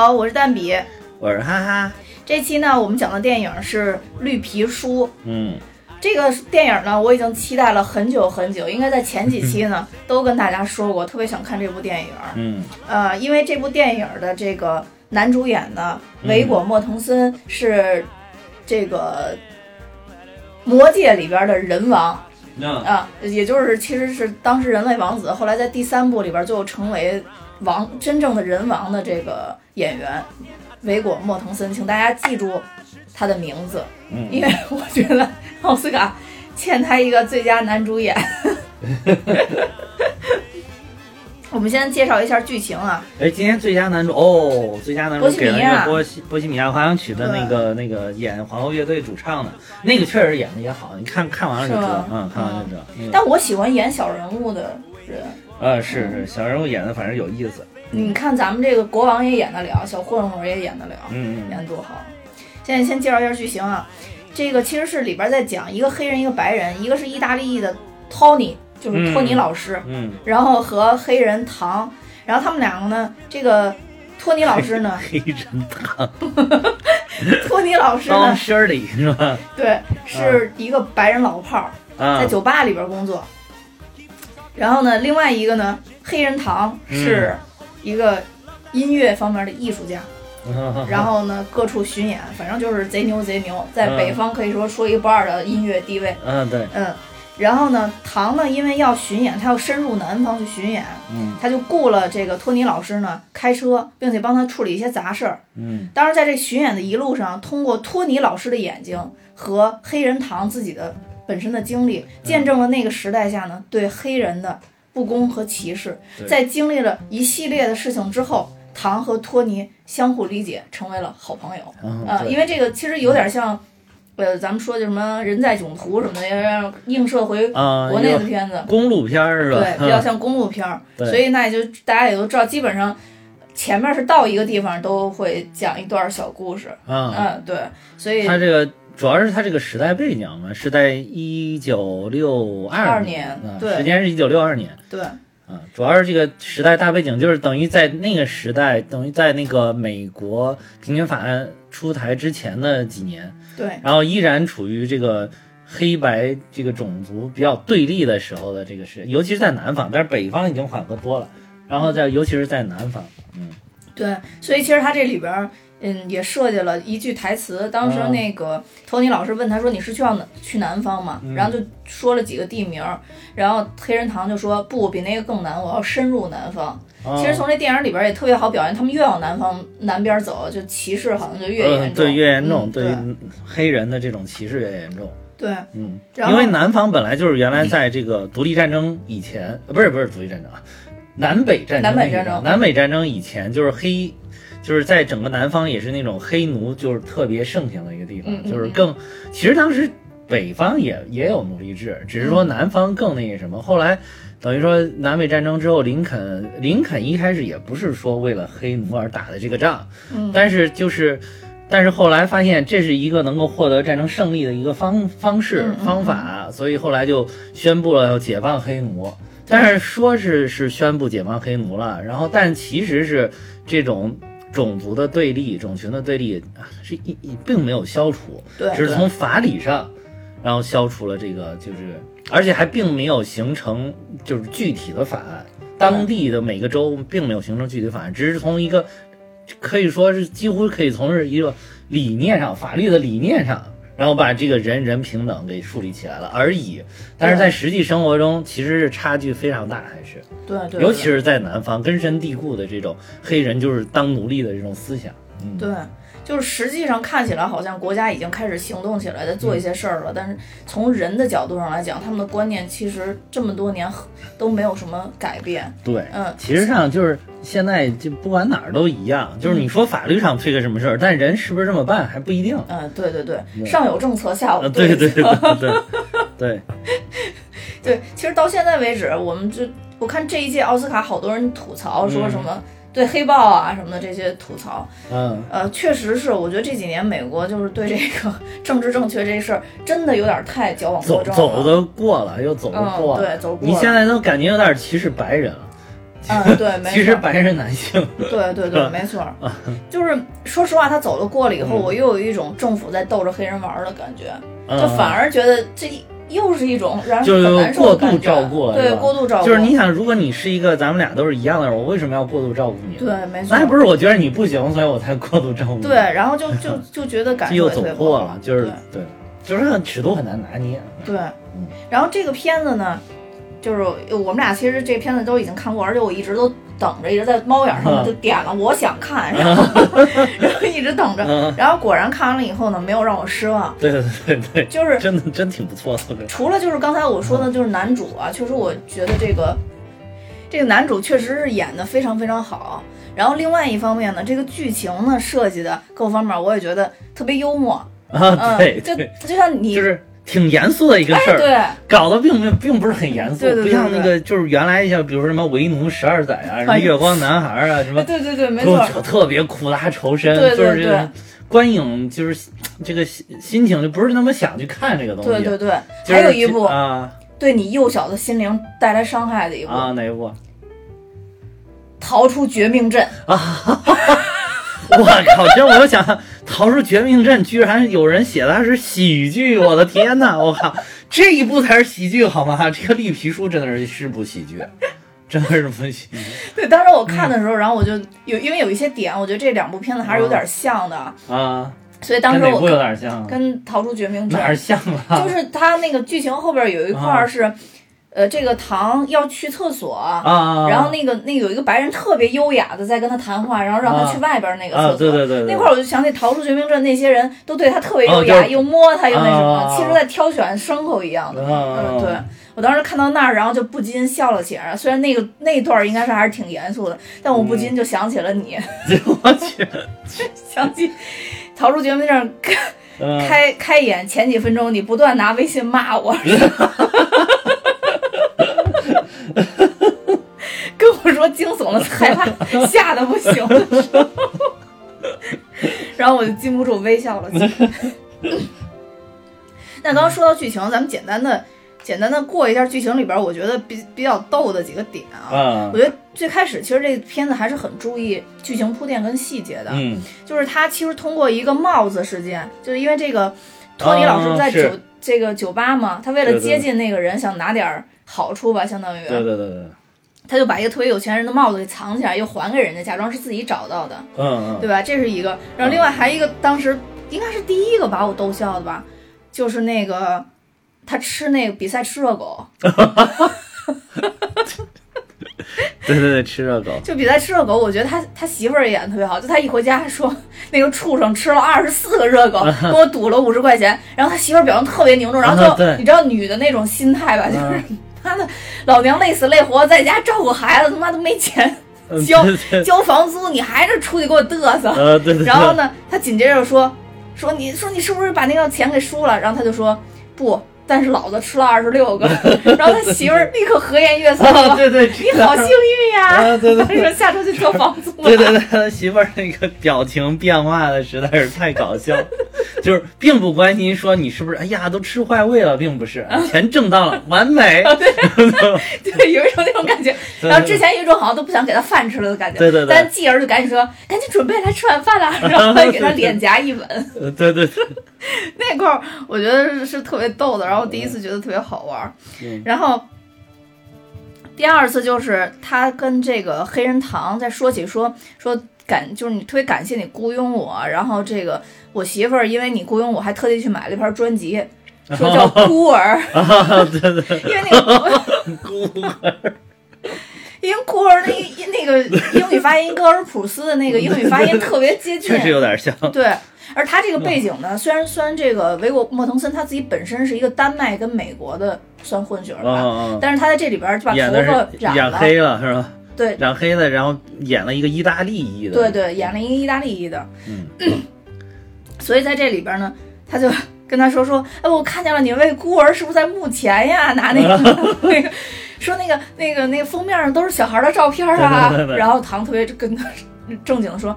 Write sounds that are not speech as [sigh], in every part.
好，我是蛋比。我是哈哈，这期呢，我们讲的电影是《绿皮书》。嗯，这个电影呢，我已经期待了很久很久，应该在前几期呢 [laughs] 都跟大家说过，特别想看这部电影。嗯，呃，因为这部电影的这个男主演呢，维果·莫腾森是这个《魔戒》里边的人王啊，也就是其实是当时人类王子，后来在第三部里边最后成为王真正的人王的这个演员维果·莫腾森，请大家记住他的名字，嗯 [laughs] 因为我觉得奥斯卡欠他一个最佳男主演。[laughs] 我们先介绍一下剧情啊，哎，今天最佳男主哦，最佳男主波西米亚给了那个波西波西米亚狂想曲的那个那个演皇后乐队主唱的，那个确实演的也好，你看看完了就知道，嗯，看完了就知道。嗯但我喜欢演小人物的人。呃，是是，小人物演的反正有意思。你看咱们这个国王也演得了，小混混也演得了，嗯嗯演得多好。现在先介绍一下剧情啊，这个其实是里边在讲一个黑人一个白人，一个是意大利裔的 Tony，就是托尼老师，嗯，然后和黑人唐，然后他们两个呢，这个托尼老师呢，[laughs] 黑人唐。[laughs] 托尼老师当呢，轩里是吧？对，是一个白人老炮儿，啊。在，酒吧里边工作。然后呢，另外一个呢，黑人唐是一个音乐方面的艺术家，[laughs] 然后呢各处巡演，反正就是贼牛贼牛，在嗯北方可以说说一不二的音乐地位。嗯对，嗯，然后呢，唐呢因为要巡演，他要深入南方去巡演，嗯他就雇了这个托尼老师呢开车，并且帮他处理一些杂事儿。嗯当然，在这巡演的一路上，通过托尼老师的眼睛和黑人唐自己的本身的经历，见证了那个时代下呢对黑人的不公和歧视。在经历了一系列的事情之后，唐和托尼相互理解，成为了好朋友。嗯呃，因为这个其实有点像，呃，咱们说的什么人在囧途什么的，要让映射回啊，国内的片子。公路片儿是吧？对，比较 [laughs] 像公路片儿，所以那也就大家也都知道，基本上前面是到一个地方都会讲一段小故事，嗯，嗯，对，所以他这个主要是它这个时代背景嘛，是在一九六二年，对时间是一九六二年。对啊，主要是这个时代大背景，就是等于在那个时代，等于在那个美国平权法案出台之前的几年，对然后依然处于这个黑白这个种族比较对立的时候的这个时，尤其是在南方，但是北方已经缓和多了。然后在尤其是在南方，嗯对，所以其实它这里边儿。嗯，也设计了一句台词。当时嗯那个托尼老师问他说：“你是去要哪去南方吗？”然后就说了几个地名儿，然后黑人堂就说：“不，比那个更难，我要深入南方。”哦其实从这电影里边儿也特别好表现，他们越往南方南边走，就歧视好像就越严嗯，重，对越严重，嗯对黑人的这种歧视越严重。对嗯，因为南方本来就是原来在这个独立战争以前，呃不是不是独立战争啊，南北战争南北战争南北战争以前就是黑，就是在整个南方也是那种黑奴就是特别盛行的一个地方，就是更其实当时北方也也有奴隶制，只是说南方更那个什么，后来。等于说南北战争之后，林肯林肯一开始也不是说为了黑奴而打的这个仗，嗯但是就是，但是后来发现这是一个能够获得战争胜利的一个方方式方法，所以后来就宣布了要解放黑奴。但是说是是宣布解放黑奴了，然后但其实是这种种族的对立、种群的对立啊是一一并没有消除，对，只是从法理上，然后消除了这个，就是而且还并没有形成就是具体的法案，当地的每个州并没有形成具体法案，只是从一个可以说是几乎可以从是一个理念上、法律的理念上，然后把这个人人平等给树立起来了而已。但是在实际生活中，其实是差距非常大，还是。对对，尤其是在南方根深蒂固的这种黑人就是当奴隶的这种思想。嗯，对，就是实际上看起来好像国家已经开始行动起来，在做一些事儿了，但是从人的角度上来讲，他们的观念其实这么多年都没有什么改变。对，嗯其实上就是现在就不管哪儿都一样，就是你说法律上推个什么事儿，但人是不是这么办还不一定。嗯，对对对，上有政策，下有呃，对对对策对对 [laughs] 对，对，其实到现在为止，我们就我看这一届奥斯卡，好多人吐槽说什么对黑豹啊什么的这些吐槽，嗯，呃，确实是，我觉得这几年美国就是对这个 [laughs] 政治正确这事儿真的有点太矫枉过正了。走走的过了，又走过了。对，走过你现在都感觉有点歧视白人了。嗯，对，[laughs] 没错。其实白人男性，对对对，[laughs] 没错。就是说实话，他走了过了以后，我又有一种政府在逗着黑人玩的感觉，就反而觉得这又是一种让人很难受的过度照顾，对，过度照顾。就是你想，如果你是一个咱们俩都是一样的人，我为什么要过度照顾你？对，没错。那还不是我觉得你不行，所以我才过度照顾你。对，然后就就就觉得感觉又走过了，就是对，就是尺度很难拿捏。对，然后这个片子呢？就是我们俩其实这片子都已经看过，而且我一直都等着，一直在猫眼上就点了，我想看，然后 [laughs] 然后一直等着，然后果然看完了以后呢，没有让我失望。对对对对，就是真的真挺不错的。除了就是刚才我说的，就是男主啊，确实我觉得这个这个男主确实是演的非常非常好。然后另外一方面呢，这个剧情呢设计的各方面，我也觉得特别幽默啊。对，就就像你就是。挺严肃的一个事儿，对，搞得并并并不是很严肃，不像那个就是原来像比如说什么为奴十二载啊，什么月光男孩啊，什么对对对，没错，特别苦大仇深，就是这个观影就是这个心心情就不是那么想去看这个东西，对对对，还有一部啊，对你幼小的心灵带来伤害的一部啊，哪一部？逃出绝命镇啊。[laughs] 我靠！这我又想逃出绝命镇，居然有人写的是喜剧！我的天呐！我靠，这一部才是喜剧好吗？这个绿皮书真的是是部喜剧，真的是不喜剧。[laughs] 对，当时我看的时候，然后我就有，因为有一些点，我觉得这两部片子还是有点像的啊。所以当时我有点像，跟逃出绝命镇哪儿像了？[laughs] 就是他那个剧情后边有一块是。呃，这个唐要去厕所啊，然后那个那有一个白人特别优雅的在跟他谈话，然后让他去外边那个厕所。对对对。那块儿我就想起逃出绝命镇那些人都对他特别优雅，又摸他又那什么，其实在挑选牲口一样的。嗯，对我当时看到那儿，然后就不禁笑了起来。虽然那个那段应该是还是挺严肃的，但我不禁就想起了你。[laughs] 我去，想起逃出绝命镇开开演前几分钟，你不断拿微信骂我。[laughs] 我 [laughs] 说惊悚的害怕，吓得不行的时候，然后我就禁不住微笑了。那刚刚说到剧情，咱们简单的、简单的过一下剧情里边，我觉得比比较逗的几个点啊。我觉得最开始其实这片子还是很注意剧情铺垫跟细节的。嗯，就是他其实通过一个帽子事件，就是因为这个托尼老师在酒这个酒吧嘛，他为了接近那个人，想拿点好处吧，相当于。对对对对。他就把一个特别有钱人的帽子给藏起来，又还给人家，假装是自己找到的。嗯嗯，对吧？这是一个。然后另外还一个，当时应该是第一个把我逗笑的吧，就是那个他吃那个比赛吃热狗。[laughs] 对对对，吃热狗。[laughs] 就比赛吃热狗，我觉得他他媳妇儿也演的特别好。就他一回家说，那个畜生吃了二十四个热狗，[laughs] 跟我赌了五十块钱。然后他媳妇儿表情特别凝重，然后就你知道女的那种心态吧，就是。妈的，老娘累死累活在家照顾孩子，他妈都没钱交交房租，你还是出去给我嘚瑟。呃，对对。然后呢，他紧接着说说你说你是不是把那个钱给输了？然后他就说不。但是老子吃了二十六个，[laughs] 然后他媳妇儿立刻和颜悦色 [laughs] 说：“对对，你好幸运呀！”对对，说下周去交房租。对对对，他媳妇儿那个表情变化的实在是太搞笑，[laughs] 就是并不关心说你是不是哎呀都吃坏胃了，并不是钱挣到了，完美。对 [laughs] 对，有一种那种感觉。然后之前有一种好像都不想给他饭吃了的感觉。对对对。但继而就赶紧说：“赶紧准备来吃晚饭了。[laughs] ”然后给他脸颊一吻。对对对。那块儿我觉得是特别逗的，然后第一次觉得特别好玩，然后第二次就是他跟这个黑人堂在说起说说感就是你特别感谢你雇佣我，然后这个我媳妇儿因为你雇佣我还特地去买了一盘专辑，说叫 [laughs] 孤儿，对对，因为那个 [laughs] 孤儿，因为孤儿那那个英语发音戈尔普斯的那个英语发音特别接近，[laughs] 确实有点像，对。而他这个背景呢，虽然虽然这个维果莫腾森他自己本身是一个丹麦跟美国的算混血吧，但是他在这里边就把头发染黑了，是吧？对，染黑的，然后演了一个意大利裔的，对对，演了一个意大利裔的，嗯，所以在这里边呢，他就跟他说说，哎，我看见了你为孤儿是不是在墓前呀？拿那个 [laughs] 那个说那个那个那个封面上都是小孩的照片啊，然后唐特别跟他正经的说。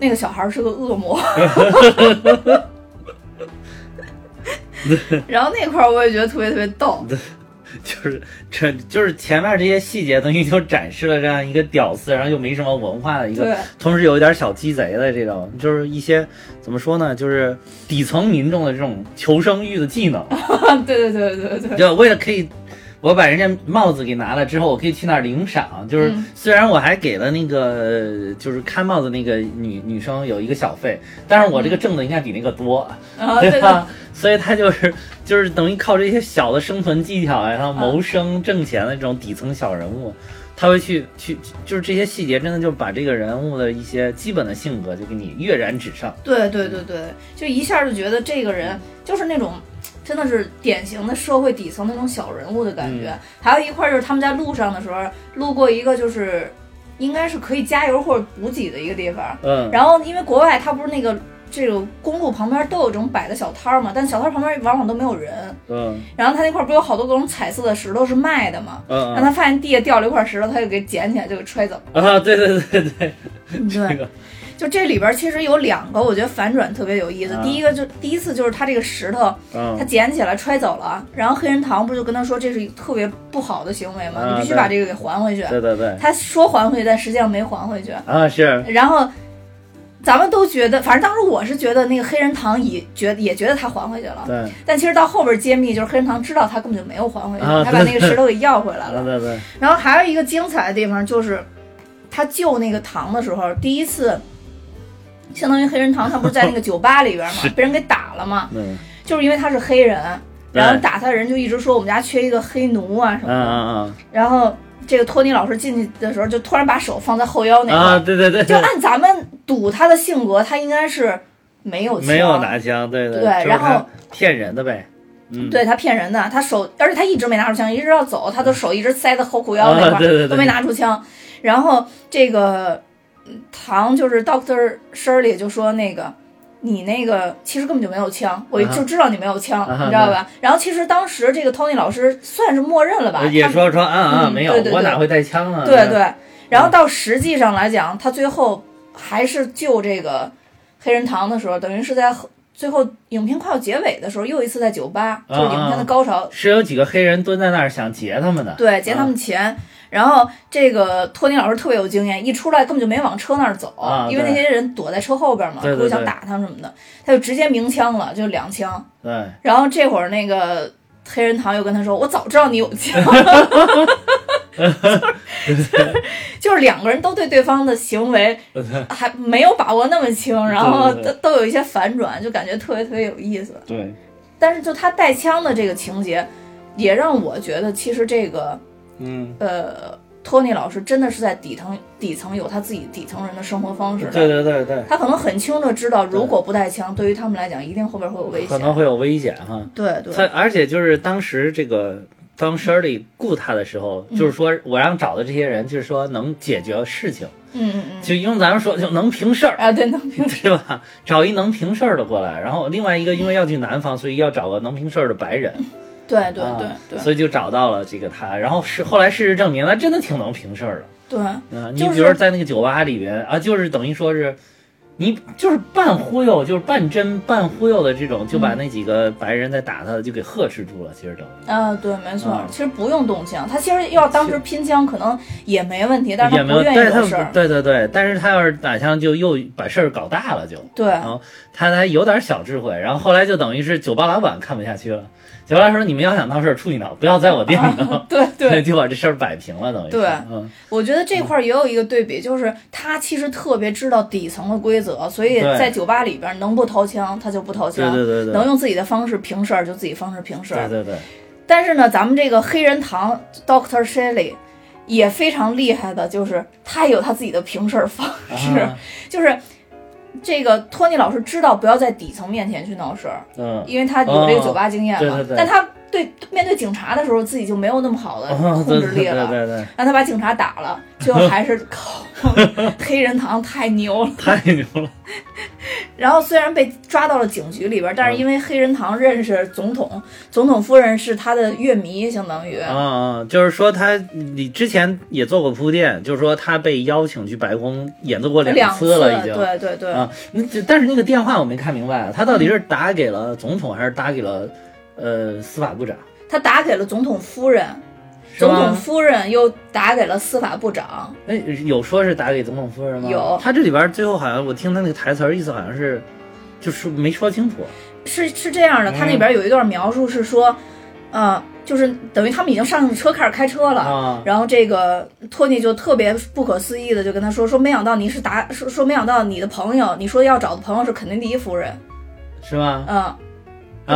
那个小孩是个恶魔，[laughs] 然后那块儿我也觉得特别特别逗。就是这就是前面这些细节等于就展示了这样一个屌丝，然后又没什么文化的一个，同时有一点小鸡贼的这种，就是一些怎么说呢，就是底层民众的这种求生欲的技能，[laughs] 对对对对对对，就为了可以。我把人家帽子给拿了之后，我可以去那儿领赏。就是嗯虽然我还给了那个就是看帽子那个女女生有一个小费，但是我这个挣的应该比那个多。啊 [laughs] 对对吧？所以他就是就是等于靠这些小的生存技巧呀，然后谋生挣钱的这种底层小人物，他会去去就是这些细节，真的就把这个人物的一些基本的性格就给你跃然纸上。对对对对，就一下就觉得这个人就是那种。真的是典型的社会底层那种小人物的感觉。还有一块儿就是他们在路上的时候，路过一个就是应该是可以加油或者补给的一个地方。嗯，然后因为国外它不是那个这个公路旁边都有这种摆的小摊儿嘛，但小摊儿旁边往往都没有人。嗯然后他那块儿不有好多各种彩色的石头是卖的嘛？嗯让他发现地下掉了一块石头，他就给捡起来就给揣走。啊，对对对对，这对，个就这里边其实有两个，我觉得反转特别有意思。啊第一个就第一次就是他这个石头，他嗯捡起来揣走了，然后黑人堂不就跟他说这是特别不好的行为吗？啊你必须把这个给还回去。对对对他说还回去，但实际上没还回去。啊是然后咱们都觉得，反正当时我是觉得那个黑人堂也觉也觉得他还回去了，对但其实到后边揭秘，就是黑人堂知道他根本就没有还回去，啊他把那个石头给要回来了。对对然后还有一个精彩的地方就是，他救那个糖的时候，第一次，相当于黑人堂，他不是在那个酒吧里边嘛，[laughs] 被人给打了嘛，嗯。就是因为他是黑人，然后打他的人就一直说我们家缺一个黑奴啊什嗯么的，嗯然后这个托尼老师进去的时候，就突然把手放在后腰那嗯块儿，啊对对对，就按咱们赌他的性格，他应该是没有枪没有拿枪，对对。对然后骗人的呗，嗯。对他骗人的，他手，而且他一直没拿出枪，一直要走，他的手一直塞在后裤腰那块对对对。都没拿出枪。然后这个嗯唐就是 Doctor Shirley 就说那个。你那个其实根本就没有枪，我啊就知道你没有枪，啊你知道吧？然后其实当时这个 Tony 老师算是默认了吧，他也说说啊啊嗯没有对对，对我哪会带枪啊？对对。然后到实际上来讲，他最后还是救这个黑人堂的时候，等于是在最后影片快要结尾的时候，又一次在酒吧，就是影片的高潮，是有几个黑人蹲在那儿想劫他们的，对，劫他们钱。然后这个托尼老师特别有经验，一出来根本就没往车那儿走，啊因为那些人躲在车后边嘛，对对对不想打他什么的，他就直接鸣枪了，就两枪。对，然后这会儿那个黑人堂又跟他说：“我早知道你有枪。[laughs] ”就是两个人都对对方的行为还没有把握那么清，然后都都有一些反转，就感觉特别特别有意思。对，但是就他带枪的这个情节，也让我觉得其实这个嗯，呃托尼老师真的是在底层底层有他自己底层人的生活方式的。对对对对，他可能很清楚知道，如果不带枪，对于他们来讲，一定后边会有危险。可能会有危险哈。对对他而且就是当时这个当 Shirley 雇他的时候，就是说我让找的这些人，就是说能解决事情，嗯嗯嗯，就用咱们说就能平事儿。啊对，能明白。对吧？找一能平事儿的过来，然后另外一个因为要去南方，所以要找个能平事儿的白人，对对啊对对所以就找到了这个他。然后是后来事实证明，他真的挺能平事儿的。对，嗯，你就是比如说在那个酒吧里边啊，就是等于说是，你就是半忽悠，就是半真半忽悠的这种，就把嗯那几个白人在打他的就给呵斥住了。其实等于啊，对，没错，啊其实不用动枪，他其实要当时拼枪可能也没问题，但是也没有，他不愿意惹事儿。对对对，但是他要是打枪就又把事儿搞大了就，对，然后他还有点小智慧，然后后来就等于是酒吧老板看不下去了，酒吧说你们要想闹事儿出去闹，不要在我店里闹。对对，[laughs] 就把这事儿摆平了，等于对嗯，我觉得这块儿也有一个对比，就是他其实特别知道底层的规则，所以在酒吧里边能不掏枪他就不掏对枪，对对对，能用自己的方式平事儿就自己方式平事儿。对对对，但是呢，咱们这个黑人堂 Doctor Shelley 也非常厉害的，就是他有他自己的平事儿方式，啊就是这个托尼老师知道不要在底层面前去闹事儿，嗯，因为他有这个酒吧经验嘛。哦对对对但他对面对警察的时候，自己就没有那么好的哦控制力对了，对对对，让他把警察打了，最后还是靠 [laughs] 黑人堂太牛了。太牛了，然后虽然被抓到了警局里边，但是因为黑人堂认识总统，总统夫人是他的乐迷，相当于。啊啊，就是说他，你之前也做过铺垫，就是说他被邀请去白宫演奏过两次了，已经。对对对，啊，但是那个电话我没看明白，他到底是打给了总统还是打给了呃司法部长？他打给了总统夫人，总统夫人又打给了司法部长。哎，有说是打给总统夫人吗？有他这里边最后好像我听他那个台词意思好像是，就是没说清楚。是是这样的，他那嗯边有一段描述是说，呃，就是等于他们已经上车开始开车了，啊然后这个托尼就特别不可思议的就跟他说说，没想到你是打说说没想到你的朋友，你说要找的朋友是肯尼迪夫人，是吗？嗯，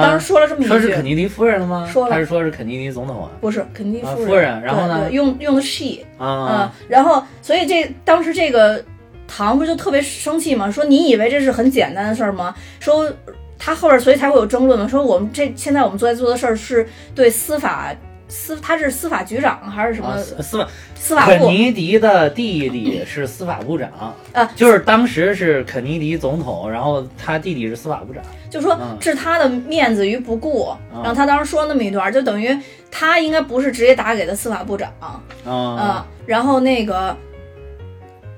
当时说了这么一句，说是肯尼迪夫人了吗？说了还是说是肯尼迪总统啊？不是肯尼迪夫人，啊夫人然后呢用用的 she，嗯啊，，然后所以这当时这个唐不就特别生气吗，说你以为这是很简单的事儿吗？说他后边所以才会有争论嘛，说我们这现在我们正在做的事儿是对司法司他是司法局长还是什么啊司司法司法部？肯尼迪的弟弟是司法部长啊就是当时是肯尼迪总统，然后他弟弟是司法部长。就说嗯置他的面子于不顾，嗯然后他当时说那么一段，就等于他应该不是直接打给的司法部长，啊嗯，然后那个，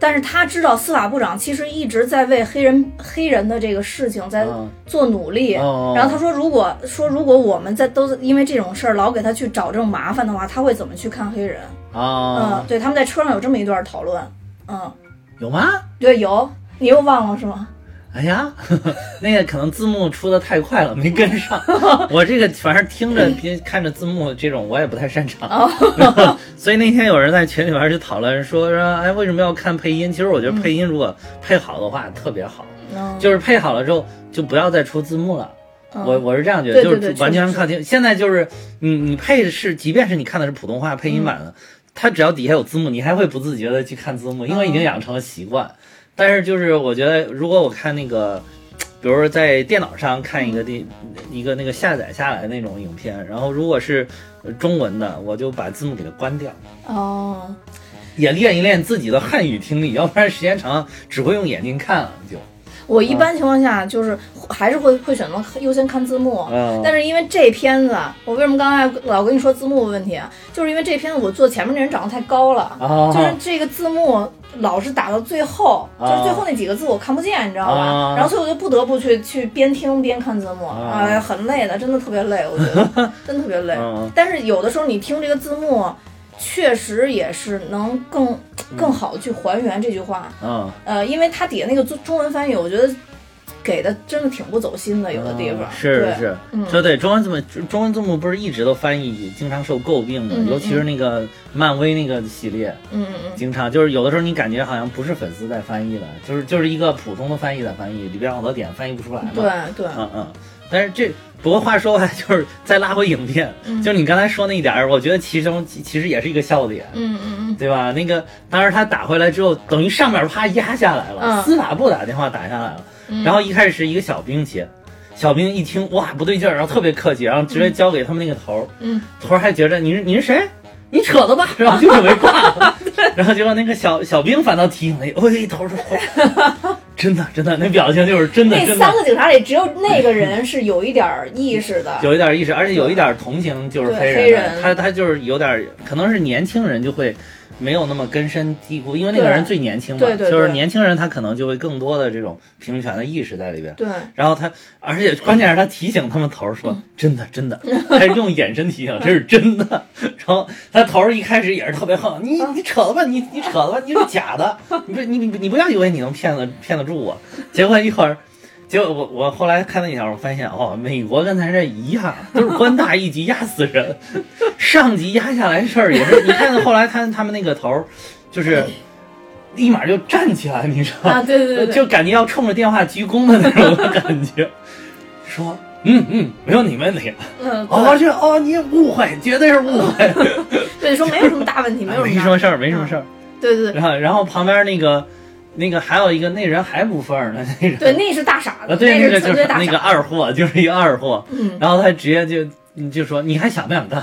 但是他知道司法部长其实一直在为黑人黑人的这个事情在嗯做努力。哦然后他说，如果说如果我们在都因为这种事儿老给他去找这种麻烦的话，他会怎么去看黑人？啊嗯，，对，他们在车上有这么一段讨论。嗯，有吗？对，有，你又忘了是吗？哎呀，[laughs] 那个可能字幕出的太快了，没跟上。[laughs] 我这个反正听着听看着字幕这种，我也不太擅长。哦 [laughs] 所以那天有人在群里边就讨论说说，哎，为什么要看配音？其实我觉得配音如果配好的话特别好，嗯，就是配好了之后就不要再出字幕了。嗯我我是这样觉得，对就是完全靠听。现在就是你你配的是，即便是你看的是普通话配音版的，它只要底下有字幕，你还会不自觉的去看字幕，因为已经养成了习惯。但是就是我觉得，如果我看那个，比如说在电脑上看一个电一个那个下载下来那种影片，然后如果是呃中文的，我就把字幕给它关掉，哦，也练一练自己的汉语听力，要不然时间长了只会用眼睛看了就。我一般情况下就是还是会会选择优先看字幕。嗯。但是因为这片子，我为什么刚才老跟你说字幕问题啊？就是因为这片子我坐前面那人长得太高了，啊。就是这个字幕老是打到最后，啊。就是最后那几个字我看不见，你知道吧？啊。然后所以我就不得不去去边听边看字幕，啊。哎，很累的，真的特别累，我觉得。[laughs] 真特别累。嗯。但是有的时候你听这个字幕，确实也是能更更好去还原这句话。嗯。呃，因为它底下那个中中文翻译，我觉得给的真的挺不走心的，有的地方、嗯是是，嗯说对中文字幕，中文字幕不是一直都翻译经常受诟病的，尤其是那个漫威那个系列，嗯嗯嗯，经常就是有的时候你感觉好像不是粉丝在翻译的，就是就是一个普通的翻译在翻译，里边好多点翻译不出来嘛。对对，嗯嗯，但是这不过话说回来，就是再拉回影片，嗯。就是你刚才说那一点儿，我觉得其中其其实也是一个笑点。嗯嗯嗯，对吧？那个当时他打回来之后，等于上面啪压下来了，嗯。司法部打电话打下来了，然后一开始是一个小兵接，小兵一听哇不对劲儿，然后特别客气，然后直接交给他们那个头儿，嗯，头儿还觉着你是你是谁？你扯的吧，[laughs] 然后就准备挂了，然后结果那个小小兵反倒提醒了一，喂，头儿说，头真的真的，那表情就是真的那。三个警察里只有那个人是有一点意识的，有一点意识，而且有一点同情，就是黑人，黑人他他就是有点，可能是年轻人就会没有那么根深蒂固，因为那个人最年轻嘛，对对对就是年轻人他可能就会更多的这种平权的意识在里边。对，然后他，而且关键是他提醒他们头儿说：“嗯真的，真的。”他是用眼神提醒，这是真的。[laughs] 然后他头儿一开始也是特别横，你你扯了吧，你你扯了吧，你是假的，[laughs] 你不你你你不要以为你能骗得骗得住我。结果一会儿，结果我我后来看那条，我发现哦，美国跟咱这一样，都是官大一级压死人，[laughs] 上级压下来事儿也是。你看后来他他们那个头儿，就是立马就站起来，你知道吗？啊，对对对对，就感觉要冲着电话鞠躬的那种 [laughs] 感觉，说嗯嗯，没问题没问题。嗯，哦，这哦你误会，绝对是误会，[laughs] 对，说没有什么大问题，没有什么大没什么事儿，没什么事儿。对对对然后然后旁边那个那个还有一个那人还不份儿呢，那人。对，那是大傻啊子，对那个是纯就是那个二货，就是一个二货。嗯，然后他直接就你就说你还想不想干？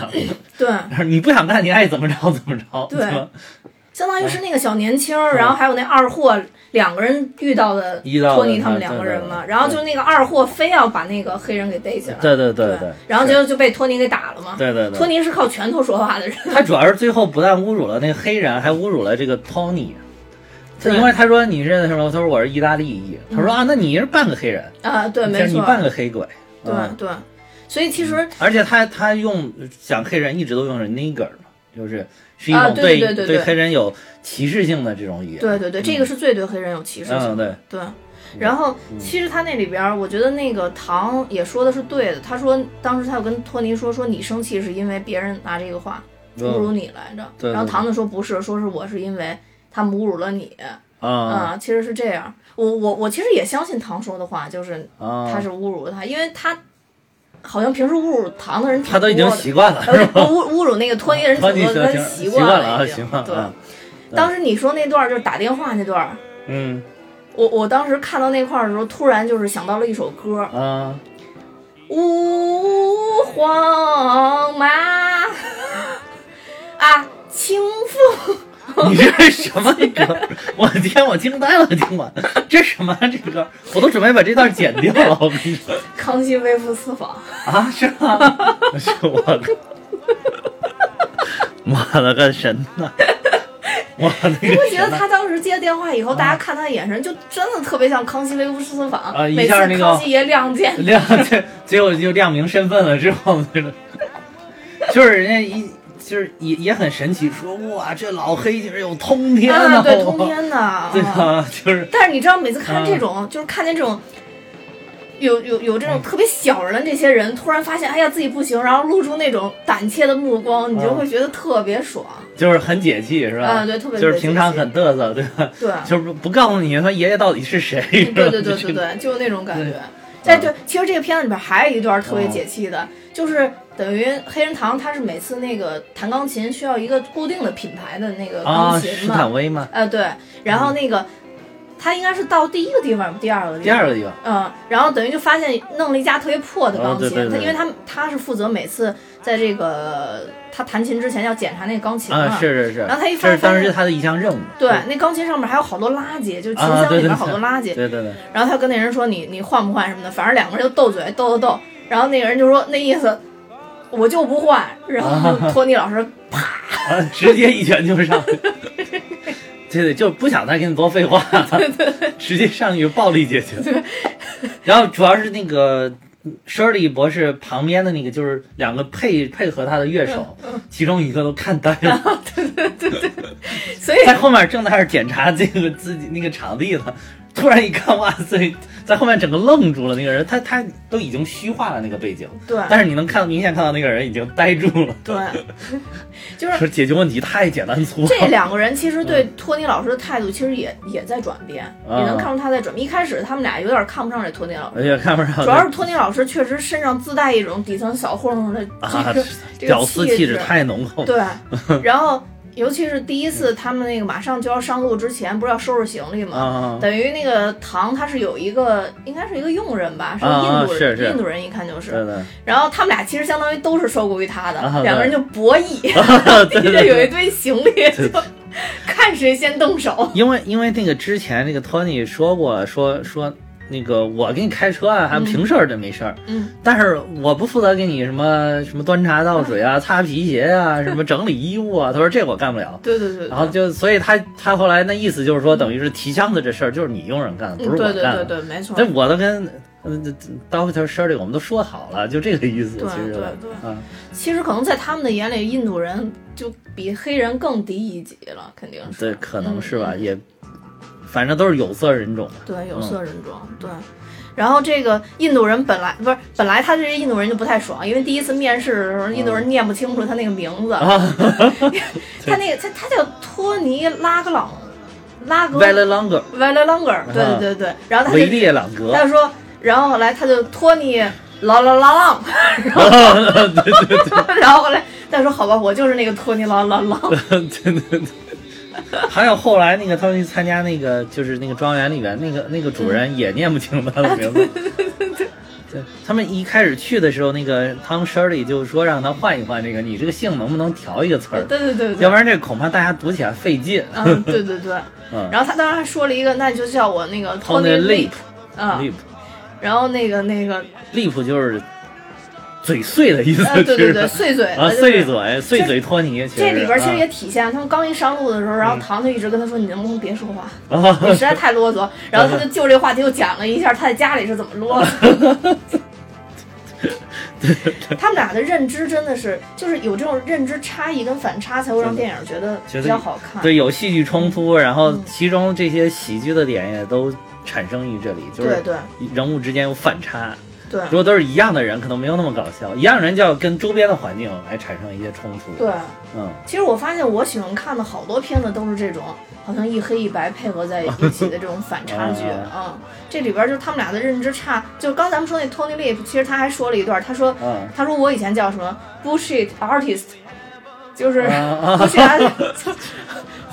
对，你不想干，你爱怎么着怎么着，对。相当于是那个小年轻儿，然后还有那二货两个人遇到的托尼他们两个人嘛，然后就那个二货非要把那个黑人给逮起来，对对对对对，然后就就被托尼给打了嘛。对对对。托尼是靠拳头说话的人，他主要是最后不但侮辱了那个黑人，还侮辱了这个 Tony。对因为他说你是什么？他说我是意大利裔。他说啊，那你是半个黑人，啊，对，没错，你半个黑鬼。对嗯对，所以其实而且他他用讲黑人一直都用是 nigger 嘛，就是是一啊种对对对对黑人有歧视性的这种语言。对对对，这个是最对黑人有歧视性嗯，的。对，对，然后其实他那里边儿，我觉得那个唐也说的是对的。他说当时他有跟托尼说，说你生气是因为别人拿这个话侮辱你来着。然后唐子说不是，说是我是因为他侮辱了你啊啊、其实是这样。我我我其实也相信唐说的话，就是啊，他是侮辱了他，因为他好像平时侮辱唐的人挺他都已经多的习惯了，呃不侮侮辱那个托尼的人挺多的，他习习惯了已经对，习惯了。当时你说那段儿就是打电话那段儿，嗯我我当时看到那块儿的时候，突然就是想到了一首歌，啊，吾皇马 [laughs] 啊，清风。[laughs] 你这是什么歌？[laughs] 我的天，我惊呆了，听完这什么这歌？我都准备把这段剪掉了。我跟你说 [laughs] 康熙微服私访，啊，是吗？是我的，我了个神呐！我那你不觉得他当时接电话以后，大家看他的眼神就真的特别像康熙微服私访啊一下那个康熙爷亮剑，亮剑，最后就亮明身份了之后，那个就是人家一就是也也很神奇，说哇这老黑竟然有通天啊，对，通天的，[laughs] 对啊吧？就是但是你知道，每次看这啊种，就是看见这种。有有有这种特别小人的这些人，突然发现，哎呀自己不行，然后露出那种胆怯的目光，你就啊会觉得特别爽。就是很解气，是吧？啊对特别就是平常很嘚瑟，对吧？对，就是不不告诉你他爷爷到底是谁，对对对对 [laughs] 对，就是那种感觉对。哎，对，其实这个片子里边还有一段特别解气的，就是等于黑人堂他是每次那个弹钢琴需要一个固定的品牌的那个啊，钢琴嘛，斯坦威吗，呃对，然后那个他应该是到第一个地方，第二个地方，第二个地方。嗯，然后等于就发现弄了一家特别破的钢琴，他因为他他是负责每次在这个他弹琴之前要检查那个钢琴嘛，啊，是是是，然后他一这发发现是当时他的一项任务，对，那钢琴上面还有好多垃圾，就是琴啊，箱里面好多垃圾，对对对，然后他跟那人说你你换不换什么的，反正两个人就斗嘴斗斗斗，然后那个人就说那意思我就不换，然后托尼老师啊，直接一拳就上去。[laughs] 对对，就不想再跟你多废话，直接上去暴力解决。然后主要是那个 Shirley 博士旁边的那个，就是两个配配合他的乐手，其中一个都看呆了，对对对对所以在后面正在那儿检查这个自己那个场地呢，突然一看，哇塞，在后面整个愣住了。那个人，他他都已经虚化了那个背景，对但是你能看明显看到那个人已经呆住了。对，就是说解决问题太简单粗暴。这两个人其实对托尼老师的态度其实也也在转变，啊也能看出他在转变。一开始他们俩有点看不上这托尼老师，而且看不上，主要是托尼老师确实身上自带一种底层小混混的啊这个、，这个屌丝气质质太浓厚。对，然后尤其是第一次他们那个马上就要上路之前，不是要收拾行李吗？啊，等于那个唐他是有一个，应该是一个佣人吧，是印度人，是是印度人一看就是。然后他们俩其实相当于都是受雇于他的，啊两个人就博弈，[laughs] 对地对着有一堆行李，就看谁先动手。因为因为那个之前那个托尼说过，说说那个我给你开车啊，还平事儿的没事儿，嗯，但是我不负责给你什么什么端茶倒水啊、擦皮鞋啊、[laughs] 什么整理衣物啊。他说这我干不了。对对对对，然后就，所以他他后来那意思就是说，等于是提箱子这事儿就是你佣人干的，不是我嗯对对干的。对对，没错。那我都跟嗯 Doctor Shirley 我们都说好了，就这个意思。对其实对对嗯，其实可能在他们的眼里，印度人就比黑人更低一级了，肯定是。对，可能是吧，嗯也反正都是有色人种。对，有色人种，对。然后这个印度人本来不是本来他这些印度人就不太爽，因为第一次面试的时候，印度人念不清楚他那个名字，[laughs] 他那个他他叫托尼拉格朗拉格。A l e Longer，v a l e Longer，对对对对，然后他就列朗格。他，就说，然后后来他就托尼拉拉拉浪，[laughs] 然后后后来他说好吧，我就是那个托尼拉拉浪，[laughs] 对对对。[laughs] 还有后来那个他们去参加那个就是那个庄园里边那个那个主人也念不清他的名字。对，他们一开始去的时候，那个 Tom Shirley 就说让他换一换这个，你这个姓能不能调一个词儿？对对对对要不然这恐怕大家读起来费劲。嗯，对对对。[laughs] 嗯然后他当时还说了一个，那就叫我那个 Tony Tony Lip，啊。Lip 然后那个那个，Lip 就是嘴碎的意思，呃，对对对，碎嘴啊，碎嘴，碎嘴托尼。这里边其实也啊体现，他们刚一上路的时候，然后嗯唐就一直跟他说：“你能不能别说话？[laughs] 啊你实在太啰嗦。”然后他就就这个话题又讲了一下他在家里是怎么啰嗦。[laughs] 他们俩的认知真的是，就是有这种认知差异跟反差，才会让电影觉得比较好看。对，有戏剧冲突，然后嗯其中这些喜剧的点也都产生于这里，就是对对人物之间有反差。对如果都是一样的人，可能没有那么搞笑。一样人就要跟周边的环境来产生一些冲突。对。嗯，其实我发现我喜欢看的好多片子都是这种，好像一黑一白配合在一起的这种反差剧 [laughs] 嗯、这里边就是他们俩的认知差，就刚咱们说那 Tony Lip，其实他还说了一段，他说，嗯他说我以前叫什么 bullshit artist，就是。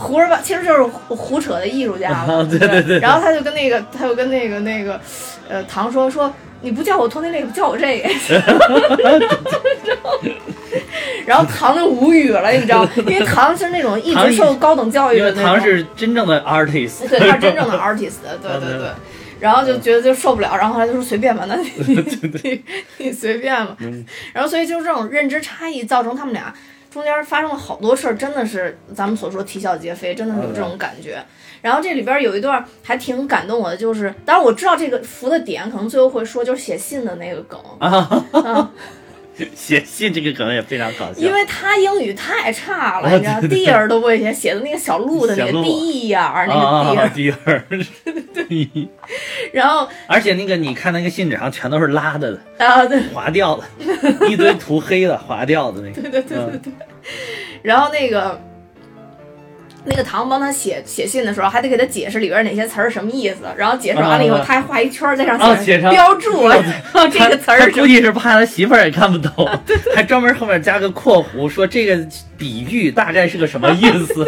胡说八，其实就是胡胡扯的艺术家嘛。[laughs] 啊对对对然后他就跟那个，他就跟那个那个，呃，唐说说，你不叫我 Tony Lip，叫我这个。[laughs] 然后唐就无语了，你知道，[laughs] 因为唐是那种一直受高等教育因为的那种，唐是真正的 artist。对，他是真正的 artist，对对 [laughs] 对。然后就觉得就受不了，然后后来就说随便吧，那你你你随便吧。然后所以就是这种认知差异造成他们俩中间发生了好多事儿，真的是咱们所说啼笑皆非，真的是有这种感觉。然后这里边有一段还挺感动我的，就是当然我知道这个服的点，可能最后会说就是写信的那个梗，啊，写信这个梗也非常搞笑。因为他英语太差了，啊你知道，dear 都不会写，写的那个小鹿的那个 D E 呀、那个啊 dear，、第二，对，[laughs] 然后而且那个你看那个信纸上全都是拉的，啊对。划掉的，一堆涂黑的，划掉的那个。[laughs] 对对对对对然后那个那个唐帮他写写信的时候，还得给他解释里边哪些词儿什么意思。然后解释完了以后，啊他还画一圈儿在上啊写上标注了，[laughs] 这个词儿估计是怕他媳妇儿也看不懂，[laughs] [laughs] 还专门后面加个括弧，说这个比喻大概是个什么意思。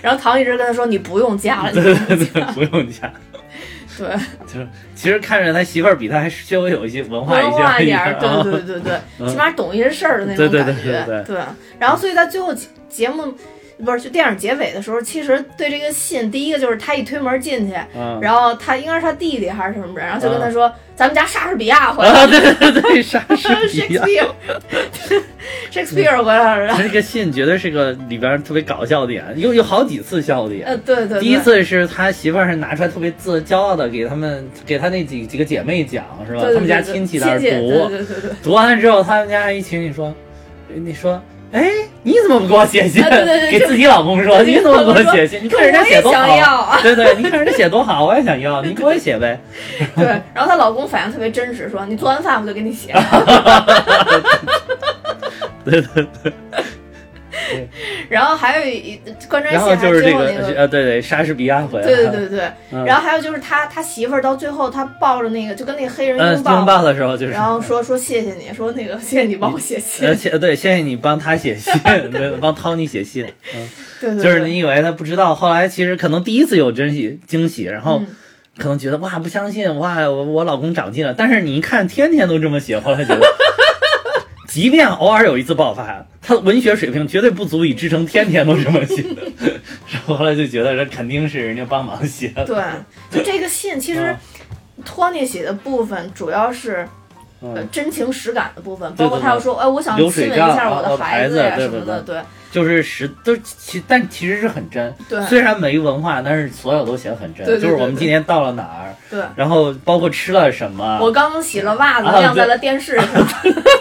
然后唐一直跟他说：“你不用加了，你对不用对对加。，不用加。对，就是其实看着他媳妇儿比他还稍微有一些文化文化一点儿，对啊对对对对，起码懂一些事儿的那种对对感觉。对对对然后所以在最后节节目不是就电影结尾的时候，其实对这个信，第一个就是他一推门进去，嗯然后他应该是他弟弟还是什么人，然后就跟他说：“咱们家莎士比亚回来啊，了。”对对对，莎士比亚。[laughs] Shakespeare，Shakespeare [laughs] 回来了。他这个信绝对是个里边特别搞笑点，有有好几次笑点。呃，对对对，第一次是他媳妇儿是拿出来特别自骄傲的给他们给他那几几个姐妹讲是吧？对对对他们家亲戚在那读，读完了之后，他们家一群你说，你说，哎，你怎么不给我写信？啊对对对给自己老公说，你怎么不给我写信？你看人家写多好啊，对对，你看人家写多好，我也想要，你给我写呗。[laughs] 对，然后她老公反应特别真实，说你做完饭我就给你写。对 [laughs] 对对，[laughs] 然后还有一关瞻然后线还就是这个最后那个。呃，对对，莎士比亚回来对对。对对，嗯。然后还有就是他他媳妇儿到最后他抱着那个就跟那个黑人嗯，拥抱，拥抱的时候就是，然后说说谢谢你，[laughs] 说那个谢谢你帮我写信。[laughs] 呃，，谢对，谢谢你帮他写信，对，帮 Tony 写信，嗯，对对，就是你以为他不知道，后来其实可能第一次有惊喜惊喜，然后嗯。可能觉得哇不相信，哇我我老公长进了，但是你一看天天都这么写，后来觉得，即便偶尔有一次爆发，他的文学水平绝对不足以支撑天天都这么写，[laughs] 然后后来就觉得这肯定是人家帮忙写的，对，就这个信其实嗯。托尼写的部分主要是。真情实感的部分，包括他要说，哎，我想亲吻一下我的啊孩子呀什么的，对对就是实都其但其实是很真，对。虽然没文化，但是所有都写的很真，对对就是我们对对。今天到了哪儿，对。然后包括吃了什么，我刚刚洗了袜子，啊晾在了电视上。[laughs] [laughs]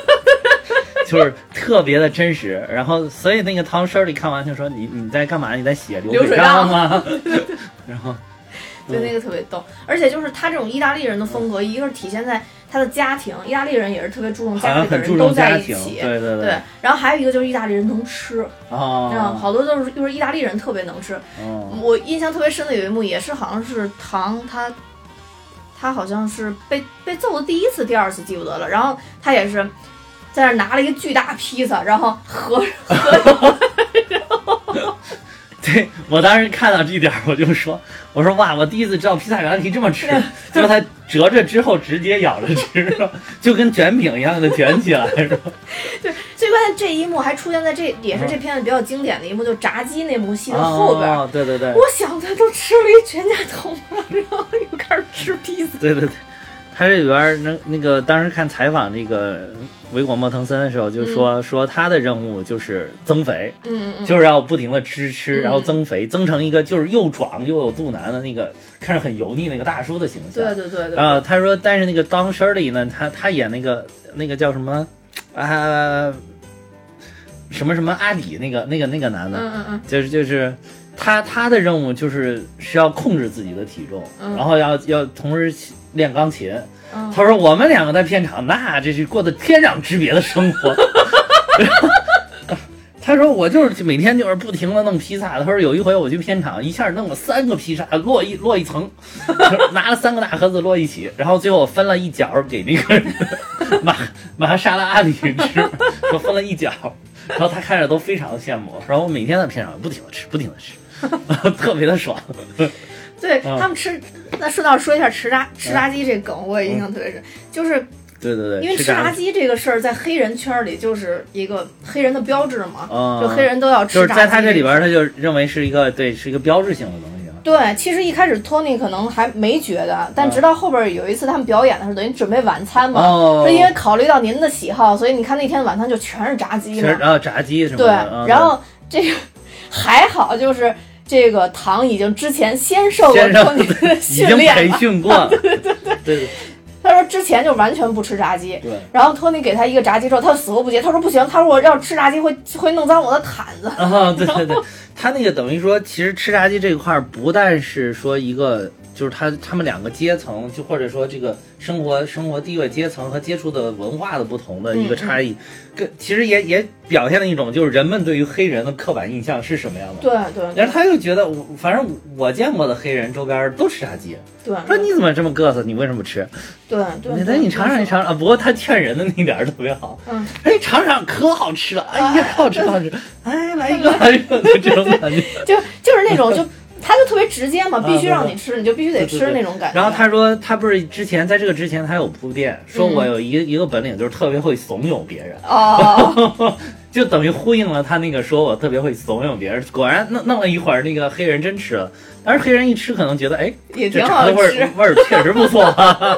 就是特别的真实。然后，所以那个汤师里看完就说：“你你在干嘛？你在写流流水账账吗？” [laughs] 然后，对，那个特别逗，而且就是他这种意大利人的风格，一个是体现在他的家庭，意大利人也是特别注重家里的人都在重家庭，一起，对对对，然后还有一个就是意大利人能吃，嗯，哦，好多都是就是意大利人特别能吃。哦，我印象特别深的有一幕也是好像是唐他。他好像是被被揍的第一次、第二次记不得了，然后他也是在那儿拿了一个巨大披萨，然后合合 [laughs] [laughs] 对我当时看到这点，我就说：“我说哇，我第一次知道披萨原来可以这么吃，就是它折着之后直接咬着吃，就跟卷饼一样的卷起来，是吧？对最关键这一幕还出现在这也是这片子比较经典的一幕，就炸鸡那幕戏的后边。哦，对对对，我想他都吃了一全家桶了，然后又开始吃披萨。对对对，他这里边儿那那个当时看采访那个维果莫腾森的时候，就说、说他的任务就是增肥，嗯嗯就是要不停的吃吃，嗯然后增肥，增成一个就是又壮又有肚腩的那个看着很油腻那个大叔的形象。对对对对，啊，他说，但是那个当时里呢，他他演那个那个叫什么？啊，什么什么阿里那个那个那个男的，嗯嗯嗯，就是就是他他的任务就是是要控制自己的体重，嗯。然后要要同时练钢琴。嗯他说我们两个在片场，那这是过的天壤之别的生活。[laughs] 他说我就是每天就是不停的弄披萨。他说有一回我去片场，一下弄了三个披萨，摞一摞一层，[laughs] 拿了三个大盒子摞一起，然后最后我分了一角给那个玛玛莎拉阿里吃，说分了一角，然后他看着都非常的羡慕。然后我每天在片场不停的吃，不停的吃，[laughs] 特别的爽。对嗯他们吃，那顺道说一下吃炸吃炸鸡这梗，我也印象特别深，就是对对对，因为吃炸炸鸡这个事儿在黑人圈里就是一个黑人的标志嘛，嗯就黑人都要吃炸鸡。就是在他这里边，他就认为是一个对，是一个标志性的东西啊。对，其实一开始托尼可能还没觉得，但直到后边有一次他们表演的时候，等于准备晚餐嘛，哦说因为考虑到您的喜好，所以你看那天晚餐就全是炸鸡嘛。其实然后炸鸡什么对然后这个 [laughs] 还好，就是这个唐已经之前先受过托尼的训练了。训过，[laughs] 对对对他说之前就完全不吃炸鸡，对然后托尼给他一个炸鸡之后，他死活不接。他说不行，他说我要吃炸鸡会会弄脏我的毯子。啊，对对对，他那个等于说，其实吃炸鸡这一块儿不但是说一个，就是他他们两个阶层，就或者说这个生活生活地位阶层和接触的文化的不同的一个差异，跟其实也也表现了一种就是人们对于黑人的刻板印象是什么样的。对对然后他又觉得我，反正我见过的黑人周边都吃炸鸡，对。说你怎么这么个瑟，你为什么不吃？对对，那你尝尝，你尝尝。啊！不过他劝人的那点儿特别好，嗯，哎，尝尝可好吃了，哎呀，可好吃可好吃，哎，来一个，来一个，就这种感觉。[laughs] 就就是那种就他就特别直接嘛，啊必须让你吃，你就必须得吃那种感觉。然后他说，他不是之前在这个之前他有铺垫，说我有一个一个本领，就是特别会怂恿别人，哦，[laughs] 就等于呼应了他那个说我特别会怂恿别人。果然弄弄了一会儿，那个黑人真吃了，但是黑人一吃可能觉得，哎，这也挺好炸的味儿吃。味儿确实不错、[laughs] 啊，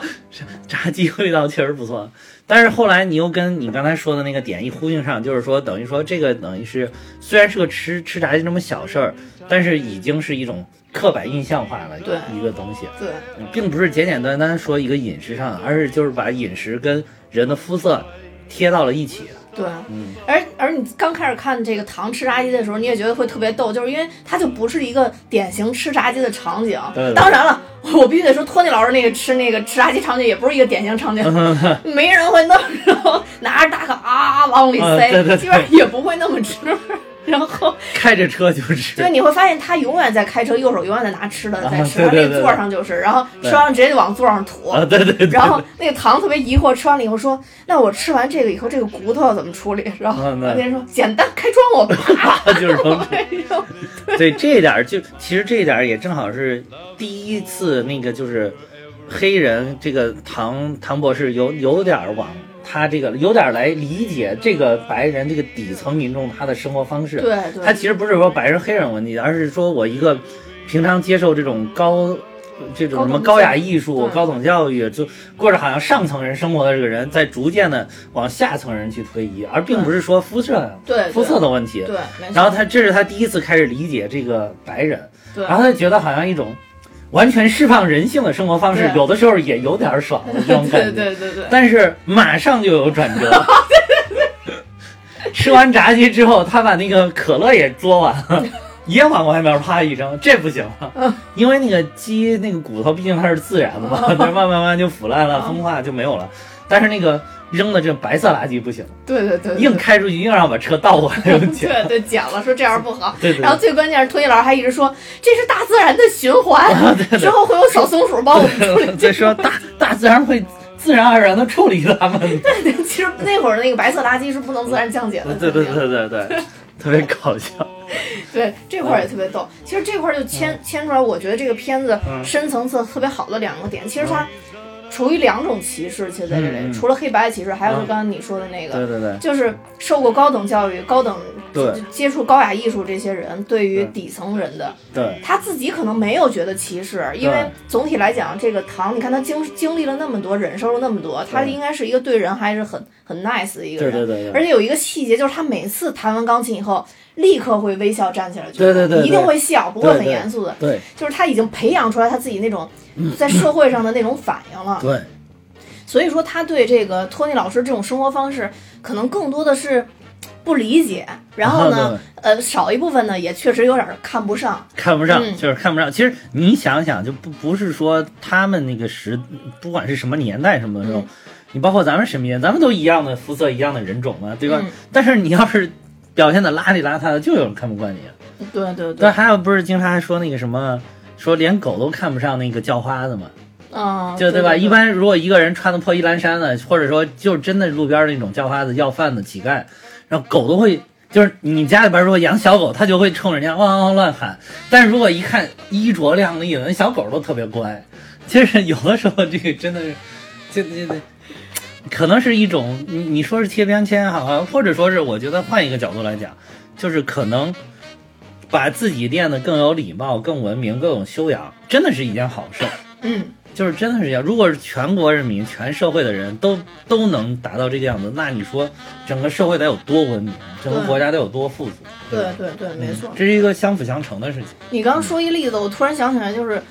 炸鸡味道确实不错。但是后来你又跟你刚才说的那个点一呼应上，就是说等于说这个等于是虽然是个吃吃炸鸡这么小事儿，但是已经是一种刻板印象化了一个东西，对嗯并不是简简单单说一个饮食上，而是就是把饮食跟人的肤色贴到了一起。对，嗯，而而你刚开始看这个糖吃炸鸡的时候，你也觉得会特别逗，就是因为它就不是一个典型吃炸鸡的场景。对对当然了，我必须得说，托尼老师那个吃那个吃炸鸡场景也不是一个典型场景，[laughs] 没人会那么然后拿着大卡啊往里塞，啊对对对基本上也不会那么吃。然后，[laughs] 开着车就吃对，，你会发现他永远在开车，右手永远在拿吃的在吃，他那座上就是，然后吃完了直接就往座上吐。啊，对对对，[laughs] 然后那个糖特别疑惑，吃完了以后说：“那我吃完这个以后，这个骨头要怎么处理？”然后嗯那别人说：“简单，开窗户，啪 [laughs] 就是扔哎呦对。这一点儿就其实这一点儿也正好是第一次那个就是黑人这个唐唐博士有有点儿往他这个有点儿来理解这个白人这个底层民众他的生活方式。对对他其实不是说白人黑人问题，而是说我一个平常接受这种高。这种什么高雅艺术、对高等教育，就过着好像上层人生活的这个人，在逐渐的往下层人去推移，而并不是说肤色肤色的问题。对，然后他这是他第一次开始理解这个白人，对然后他就觉得好像一种完全释放人性的生活方式，有的时候也有点爽的这种感觉。[laughs] 对对对对，但是马上就有转折。[laughs] 吃完炸鸡之后，他把那个可乐也嘬完了，[laughs] 也往外面啪一扔，这不行了，因为那个鸡那个骨头毕竟它是自然的嘛，它慢慢慢慢就腐烂了，风化就没有了。但是那个扔的这白色垃圾不行，对对对，对硬开出去，硬让把车倒过来。对对讲了，说这样不好。对对然后最关键是托尼老师还一直说这是大自然的循环，[laughs] 对之后会有小松鼠帮我们处理。[laughs] 再说大大自然会自然而然的处理它们。[laughs] 对，其实那会儿那个白色垃圾是不能自然降解的。对对对对对，特别搞笑。对，这块儿也特别逗。其实这块儿就牵牵出来，我觉得这个片子嗯深层次特别好的两个点。其实它属于两种歧视，其实在这里，除了黑白的歧视，还有就啊刚刚你说的那个，对对对，就是受过高等教育、高等对。接触高雅艺术这些人，对于底层人的，对。他自己可能没有觉得歧视，因为总体来讲，这个唐，你看他经经历了那么多，忍受了那么多，他应该是一个对人还是很很 nice 的一个人。对对对对，而且有一个细节，就是他每次弹完钢琴以后，立刻会微笑站起来，对对对对一定会笑，不会很严肃的。对就是他已经培养出来他自己那种在社会上的那种反应了。对所以说，他对这个托尼老师这种生活方式，可能更多的是不理解，然后呢，呃，少一部分呢，也确实有点看不上。看不上，嗯就是看不上。其实你想想，就不不是说他们那个时，不管是什么年代什么的时候，嗯你包括咱们身边，咱们都一样的肤色，一样的人种嘛，对吧？嗯但是你要是表现的邋里邋遢的，就有人看不惯你。对对对但，，还有不是经常还说那个什么，说连狗都看不上那个叫花子嘛，嗯，就？对吧一般如果一个人穿的破衣烂衫的，或者说就是真的路边那种叫花子、要饭的乞丐，然后狗都会。就是你家里边如果养小狗，它就会冲人家汪汪乱喊。但是如果一看衣着靓丽的，那小狗都特别乖。其实有的时候这个真的是，这这这，可能是一种你你说是贴标签也好，或者说是我觉得换一个角度来讲，就是可能把自己练得更有礼貌、更文明、更有修养，真的是一件好事儿。嗯，就是真的是这样。如果是全国人民、全社会的人都都能达到这个样子，那你说整个社会得有多文明，整个国家得有多富足？对吧对对，没错。这是一个相辅相成的事情。你刚刚说一例子，我突然想起来，就是，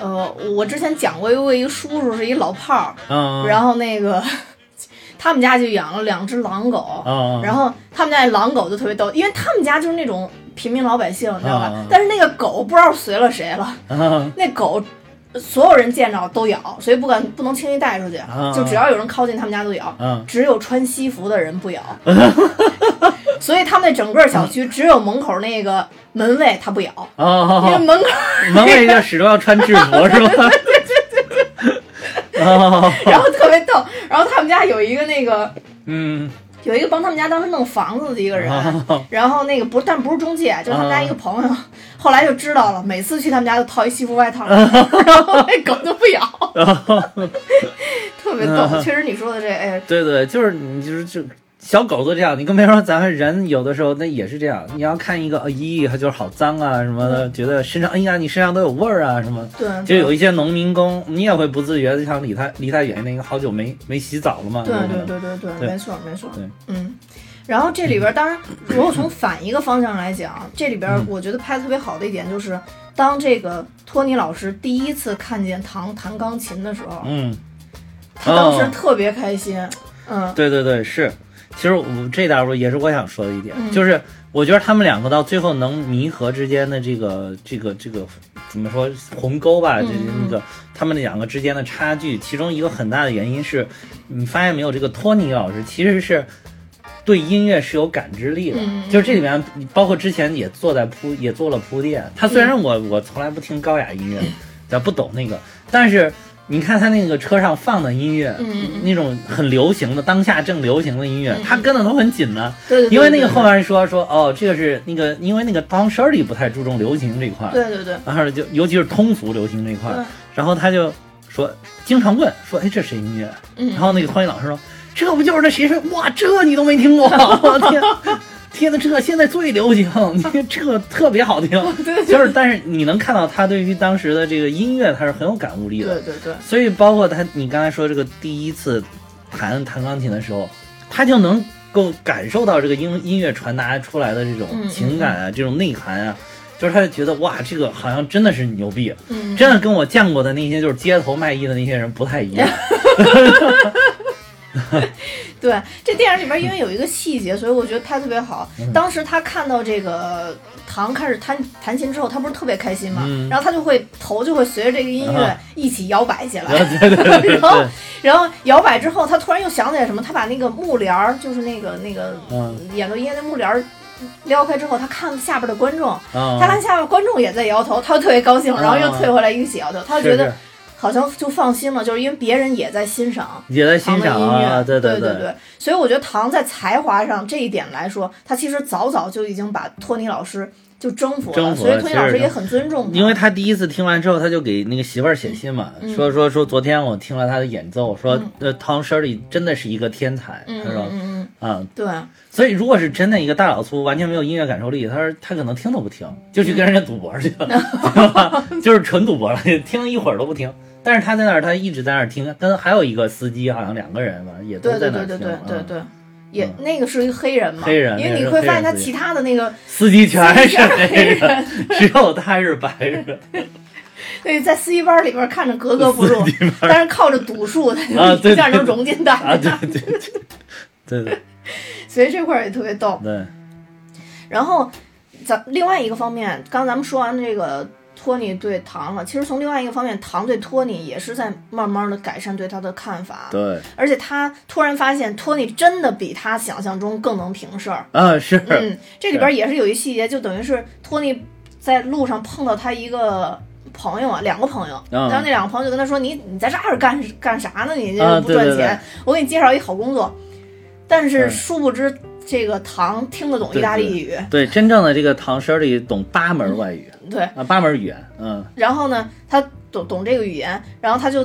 呃，我之前讲过，有一个叔叔是一老炮儿，嗯，然后那个他们家就养了两只狼狗，嗯，然后他们家那狼狗就特别逗，因为他们家就是那种平民老百姓，你知道吧？啊但是那个狗不知道随了谁了，嗯那狗。所有人见着都咬，所以不敢不能轻易带出去，啊就只要有人靠近他们家都咬，嗯只有穿西服的人不咬。[laughs] 所以他们那整个小区只有门口那个门卫他不咬，哦，因为门口门卫就始终要穿制服是吧？[laughs] 哦，[laughs] 然后特别逗，然后他们家有一个那个嗯，有一个帮他们家当时弄房子的一个人，哦。然后那个不但不是中介，就是他们家一个朋友，[laughs] 后来就知道了，每次去他们家就套一西服外套，[laughs] 然后那狗就不咬，特别逗。确实你说的这，哎，对对，就是你就是就小狗都这样，你更别说咱们人有的时候那也是这样。你要看一个，哎咦，它就是好脏啊什么的，觉得身上，哎呀，你身上都有味儿啊什么。对，就有一些农民工，你也会不自觉的想离他离他远一点，因为，好久没没洗澡了嘛。对对对对对，对没错没错，对嗯。然后这里边，当然，如果从反一个方向来讲，这里边嗯我觉得拍的特别好的一点就是，当这个托尼老师第一次看见唐弹钢琴的时候，嗯，他当时哦特别开心，嗯，对对对，是。其实我这点儿我也是我想说的一点，嗯就是我觉得他们两个到最后能弥合之间的这个这个这个怎么说鸿沟吧，这嗯那个他们两个之间的差距，其中一个很大的原因是，你发现没有，这个托尼老师其实是。对音乐是有感知力的，嗯就是这里面包括之前也做在铺也做了铺垫。他虽然我我从来不听高雅音乐，[laughs] 咱不懂那个，但是你看他那个车上放的音乐，那种很流行的当下正流行的音乐，嗯他跟的都很紧呢。对对对，因为那个后面说说哦，这个是那个，因为那个 Don Shirley 不太注重流行这一块，对对对，然后就尤其是通俗流行这一块对，然后他就说经常问说，哎，这谁音乐？嗯然后那个托尼老师说，这不就是那谁谁？哇，这你都没听过？我天！天呐，这现在最流行，[laughs] 这特别好听，[laughs] 就是，但是你能看到他对于当时的这个音乐，他是很有感悟力的，对对对，所以包括他，你刚才说这个第一次弹弹钢琴的时候，他就能够感受到这个音音乐传达出来的这种嗯情感啊，这种内涵啊，就是他就觉得哇，这个好像真的是牛逼，嗯，真的跟我见过的那些就是街头卖艺的那些人不太一样。[laughs] [laughs] 对，这电影里边因为有一个细节，所以我觉得拍得特别好。嗯当时他看到这个唐开始弹弹琴之后，他不是特别开心嘛，嗯然后他就会头就会随着这个音乐啊一起摇摆起来。[laughs] 然后，然后摇摆之后，他突然又想起来什么，他把那个幕帘儿，就是那个那个嗯演奏音乐的幕帘儿撩开之后，他看下边的观众，啊，他看下边观众也在摇头，他就特别高兴，然后又啊退回来一起摇头，他就觉得好像就放心了，就是因为别人也在欣赏。也在欣赏音乐，啊，对对对，对，所以我觉得唐在才华上这一点来说，他其实早早就已经把托尼老师就征服了，征服所以托尼老师也很尊重他。因为他第一次听完之后，他就给那个媳妇儿写信嘛，嗯说说说昨天我听了他的演奏，说呃汤舍里真的是一个天才，嗯他说嗯嗯啊，嗯，对，所以如果是真的一个大老粗，完全没有音乐感受力，他说他可能听都不听，就去跟人家赌博去了？[laughs] 就是纯赌博了，听一会儿都不听。但是他在那儿，他一直在那儿听，跟还有一个司机，好像两个人吧，也都对在那儿听。对对对对对嗯对。也那个是一个黑人嘛，黑人因为你会发现他其他的那个，司机全是黑黑人，[laughs] 只有他是白人。[laughs] 对，在司机班里边看着格格不入，但是靠着赌术，他就一下能融进大啊，家，对对对对对 [laughs] 所以这块儿也特别逗。对，然后，咱另外一个方面，刚刚咱们说完这个托尼对唐了，其实从另外一个方面，唐对托尼也是在慢慢的改善对他的看法，对。而且他突然发现托尼真的比他想象中更能平事儿。啊是，嗯，这里边也是有一细节，就等于是托尼在路上碰到他一个。朋友啊，两个朋友，嗯然后那两个朋友就跟他说：“你你在这儿干干啥呢？你这啊不赚钱，对对。对我给你介绍一好工作。”但是嗯。殊不知，这个唐听得懂意大利语，对，真正的这个唐诗里懂八门外语。对，啊，八门语言，嗯。然后呢，他懂懂这个语言，然后他就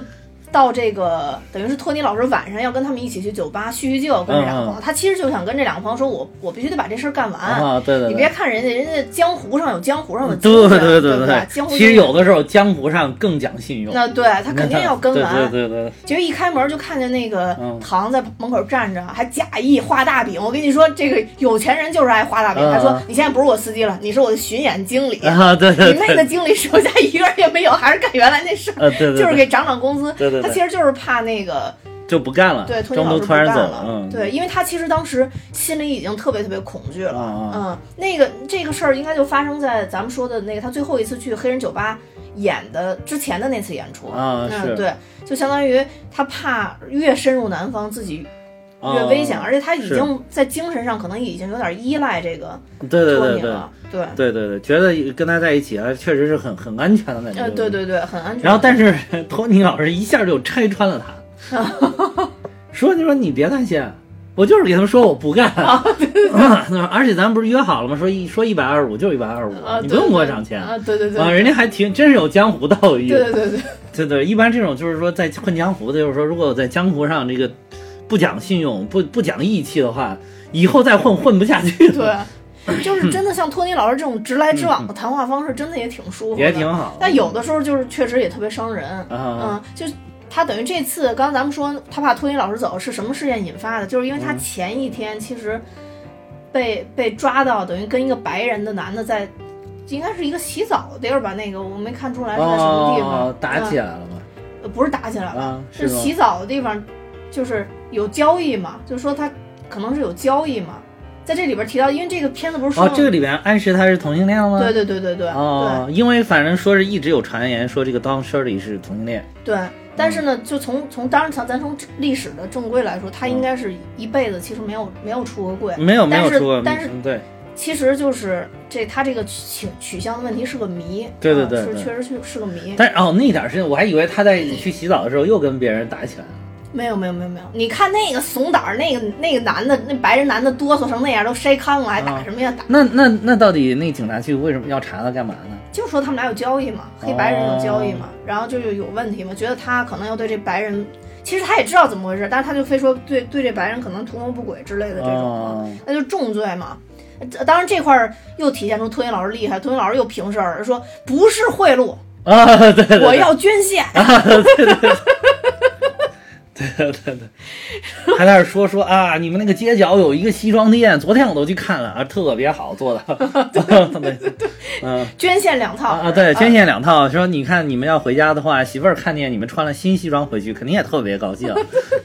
到这个等于是托尼老师晚上要跟他们一起去酒吧叙叙旧，跟这两个朋友，他其实就想跟这两个朋友说，我我必须得把这事儿干完。啊，对对对你别。看人家，人家江湖上有江湖上的对对对对江湖其实有的时候江湖上更讲信用，那对他肯定要跟完。[laughs] 对对对对，结果一开门就看见那个嗯唐在门口站着，还假意画大饼。我跟你说，这个有钱人就是爱画大饼。嗯他说：“你现在不是我司机了，你是我的巡演经理。啊对对你那个，经理手下一个人也没有，还是干原来那事儿。啊对对，就是给涨涨工资。对对对他其实就是怕那个就不干了，对中途突然干了，走了，嗯，对，因为他其实当时心里已经特别特别恐惧了。啊啊嗯，那个这个事儿应该就发生在咱们说的那个他最后一次去黑人酒吧演的之前的那次演出。嗯，对，就相当于他怕越深入南方自己啊越危险，而且他已经在精神上可能已经有点依赖这个对对对对托尼了。对，对对对，觉得跟他在一起啊，确实是很很安全的感觉。呃，对。对对，很安全。然后，但是托尼老师一下就拆穿了他，[laughs] 说：“你说你别担心，我就是给他们说我不干。[laughs] 啊嗯而且咱不是约好了吗？说一说一百二十五就一百二十五啊，，你不用给我涨钱啊，对对对，啊。人家还挺真是有江湖道义。对对对对，对 [laughs] 对，一般这种就是说在混江湖的，就是说如果在江湖上这个不讲信用、不不讲义气的话，以后再混混不下去了。对，就是真的像托尼老师这种直来直往的谈话方式，真的也挺舒服的，也挺好。但有的时候就是确实也特别伤人，啊嗯，就他等于这次，刚刚咱们说他怕托尼老师走是什么事件引发的？就是因为他嗯前一天其实被被抓到，等于跟一个白人的男的在。应该是一个洗澡的地儿吧，那个我没看出来是在什么地方，哦，打起来，了吗？呃不是打起来了，啊，是洗澡的地方，就是有交易嘛，就是说他可能是有交易嘛，在这里边提到，因为这个片子不是说哦，这个里边暗示他是同性恋吗？对对对对对哦，因为反正说是一直有传言说这个 Don Shirley 是同性恋。对对，但是呢，就从从当然从咱从历史的正规来说，他应该是一辈子其实没有没有出过柜，没有没有出过，但是嗯对其实就是这他这个取取向的问题是个谜，对对对啊是确实是是个谜。但是哦那点儿是我还以为他在去洗澡的时候又跟别人打起来了。没有没有没有没有，你看那个怂胆儿，那个那个男的，那白人男的哆嗦成那样，都筛糠了，还打啊什么呀？打那那那到底那警察去为什么要查他干嘛呢？就说他们俩有交易嘛，黑白人有交易嘛，然后就有问题嘛，觉得他可能要对这白人，其实他也知道怎么回事，但是他就非说对对这白人可能图谋不轨之类的这种，哦那就重罪嘛。呃当然这块儿又体现出托尼老师厉害，托尼老师又平事儿说不是贿赂，啊，对对对，我要捐献。对对对，还在那儿说说啊，你们那个街角有一个西装店，昨天我都去看了啊，特别好做的。对 [laughs] 对，嗯捐献两套啊啊，对，捐献两套。说你看你们要回家的话，媳妇儿看见你们穿了新西装回去，肯定也特别高兴。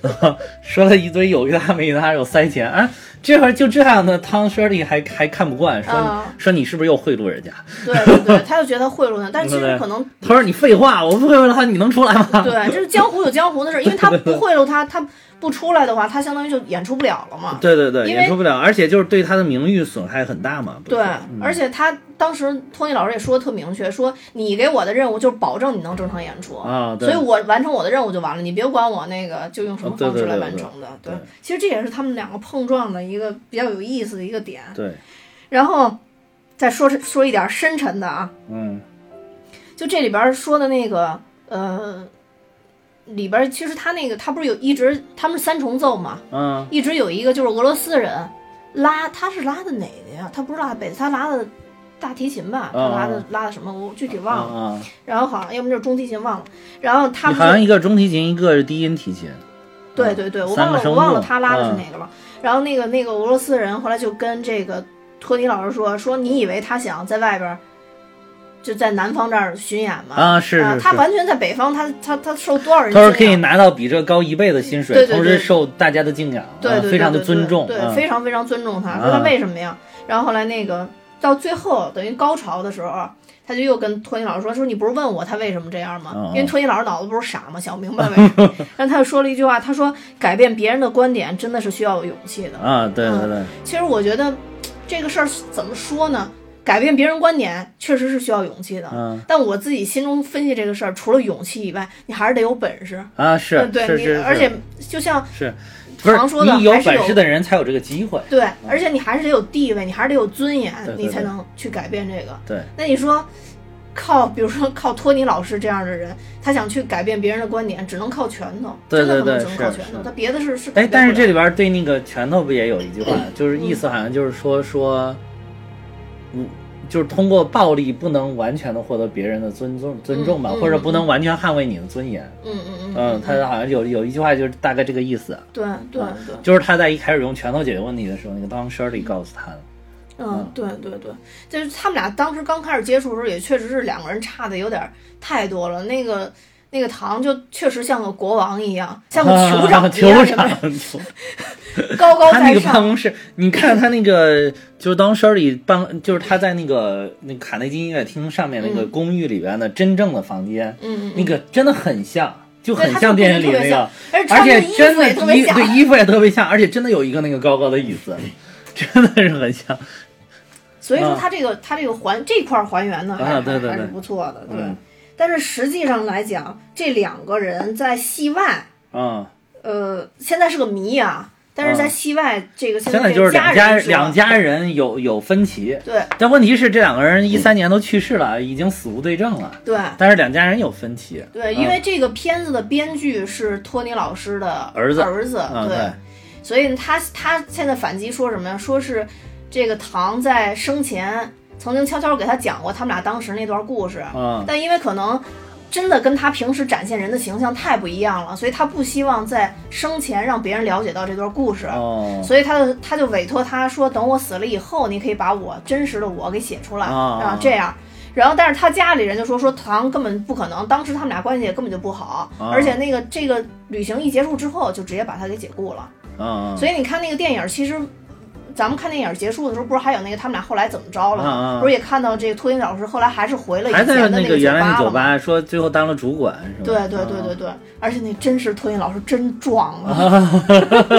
[laughs] 说了一堆有一搭没一搭，又塞钱啊。这会儿就这样的汤 Shirley 还还看不惯，说、嗯说你是不是又贿赂人家？[laughs] 对对对，他就觉得他贿赂他，但其实可能他说你废话，我不贿赂他，你能出来吗？对，这是江湖有江湖的事，因为他不贿赂他，他不出来的话，他相当于就演出不了了嘛。对对对，演出不了，而且就是对他的名誉损害很大嘛。对嗯，而且他当时托尼老师也说的特明确，说你给我的任务就是保证你能正常演出，啊，对所以我完成我的任务就完了，你别管我那个就用什么方式来完成的。对其实这也是他们两个碰撞的一个比较有意思的一个点。对，然后再说说一点深沉的啊，嗯就这里边说的那个呃，里边其实他那个他不是有一直他们是三重奏嘛，嗯一直有一个就是俄罗斯人拉，他是拉的哪个呀？他不是拉贝斯，他拉的大提琴吧？他拉的、嗯拉的什么？我具体嗯忘了。嗯，然后好像要么就是中提琴忘了。然后他们好像一个中提琴，一个是低音提琴。对对对，我忘了我忘了他拉的是嗯哪个了。然后那个那个俄罗斯人后来就跟这个托尼老师说说，你以为他想在外边儿就在南方这儿巡演嘛？啊，是是是。他完全在北方，他他他受多少人他说可以拿到比这高一倍的薪水，对对对同时受大家的敬仰，对对非常的尊重，对，嗯非常非常尊重他。说他嗯为什么呀？然后后来那个到最后等于高潮的时候，他就又跟托尼老师说：“说你不是问我他为什么这样吗？因为托尼老师脑子不是傻吗？想明白为什么。[laughs] 然后他又说了一句话，他说改变别人的观点真的是需要有勇气的。啊，对对对，其实我觉得这个事儿怎么说呢？改变别人观点确实是需要勇气的。嗯。但我自己心中分析这个事儿，除了勇气以外，你还是得有本事。啊是嗯对你，而且就像是。不是常说的你有本事的人才有这个机会，对，而且你还是得有地位，你还是得有尊严，对对你才能去改变这个。对，那你说，靠，比如说靠托尼老师这样的人，他想去改变别人的观点，只能靠拳头，对真的可能对对只能靠拳头，他别的是是改哎但是这里边对那个拳头不也有一句话，[clears throat] 就是意嗯思好像就是说说，嗯，就是通过暴力不能完全的获得别人的尊重尊重吧，嗯或者不能完全捍卫你的尊严。嗯嗯嗯嗯，他好像有有一句话就是大概这个意思，对对嗯对，就是他在一开始用拳头解决问题的时候，那个当 Shirley 告诉他的。嗯对对对，就是他们俩当时刚开始接触的时候，也确实是两个人差的有点太多了，那个。那个唐就确实像个国王一样，像个酋长一酋样，长，[laughs] 高高他那个办在上。公室，你看他那个，就是当 Shirley 办，就是他在那个那个卡内基音乐厅上面那个公寓里边的真正的房间，嗯嗯那个真的很像，就很像电影里那个，而且真的。衣对衣服也特别像，而且真的有一个那个高高的椅子，真的是很像。所以说啊它这个他这个还这块还原的还还是不错的，对。嗯但是实际上来讲，这两个人在戏外，嗯，呃，现在是个谜啊。但是在戏外，这个现现在就是两家两家人有有分歧，对但问题是这两个人一三年都去世了，已经死无对证了，对但是两家人有分歧。对，嗯因为这个片子的编剧是托尼老师的儿子儿子，嗯对所以他他现在反击说什么呀？说是这个唐在生前曾经悄悄给他讲过他们俩当时那段故事，嗯但因为可能真的跟他平时展现人的形象太不一样了，所以他不希望在生前让别人了解到这段故事，哦，所以他就他就委托他说，等我死了以后，你可以把我真实的我给写出来哦啊，这样。然后，但是他家里人就说说唐根本不可能，当时他们俩关系也根本就不好，哦而且那个这个旅行一结束之后，就直接把他给解雇了。所以你看那个电影，其实咱们看电影结束的时候，不是还有那个他们俩后来怎么着了不是也看到这个托尼老师后来还是回了以还在前的个那个原来那酒吧了吗？酒吧，说最后当了主管是吧？对对对对对，而且那真是托尼老师真壮啊，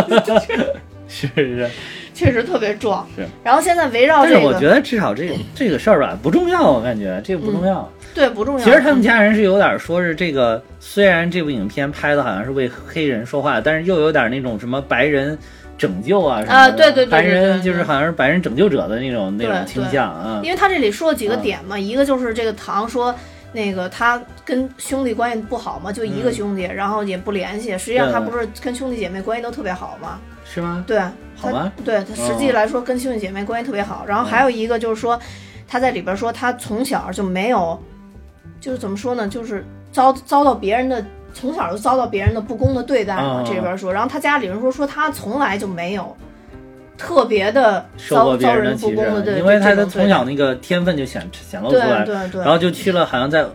[laughs] 是是。确实特别壮。是，然后现在围绕但这个，是我觉得至少这个 [clears throat] 这个事儿吧不重要，我感觉这个不重要。对不重要。其实他们家人是有点说是这个，虽然这部影片拍的好像是为黑人说话，但是又有点那种什么白人拯救啊什么的，啊对对对对白人就是好像是白人拯救者的那种那种倾向啊。因为他这里说了几个嗯点嘛，一个就是这个唐说。那个他跟兄弟关系不好嘛，就一个兄弟，然后也不联系。实际上他不是跟兄弟姐妹关系都特别好吗？是吗？对，他好吗？对他实际哦来说跟兄弟姐妹关系特别好。然后还有一个就是说，他在里边说他从小就没有，就是怎么说呢，就是遭遭到别人的从小就遭到别人的不公的对待嘛。哦这边说，然后他家里人说说他从来就没有特别的受遭过别人的遭人不歧公的对，视，因为他的这种对从小那个天分就显显露出对来，对对，然后就去了，好像在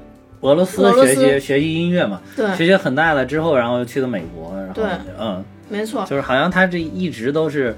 俄罗斯学习学习音乐嘛，对学习很大了之后，然后又去了美国，然后对嗯，没错，就是好像他这一直都是，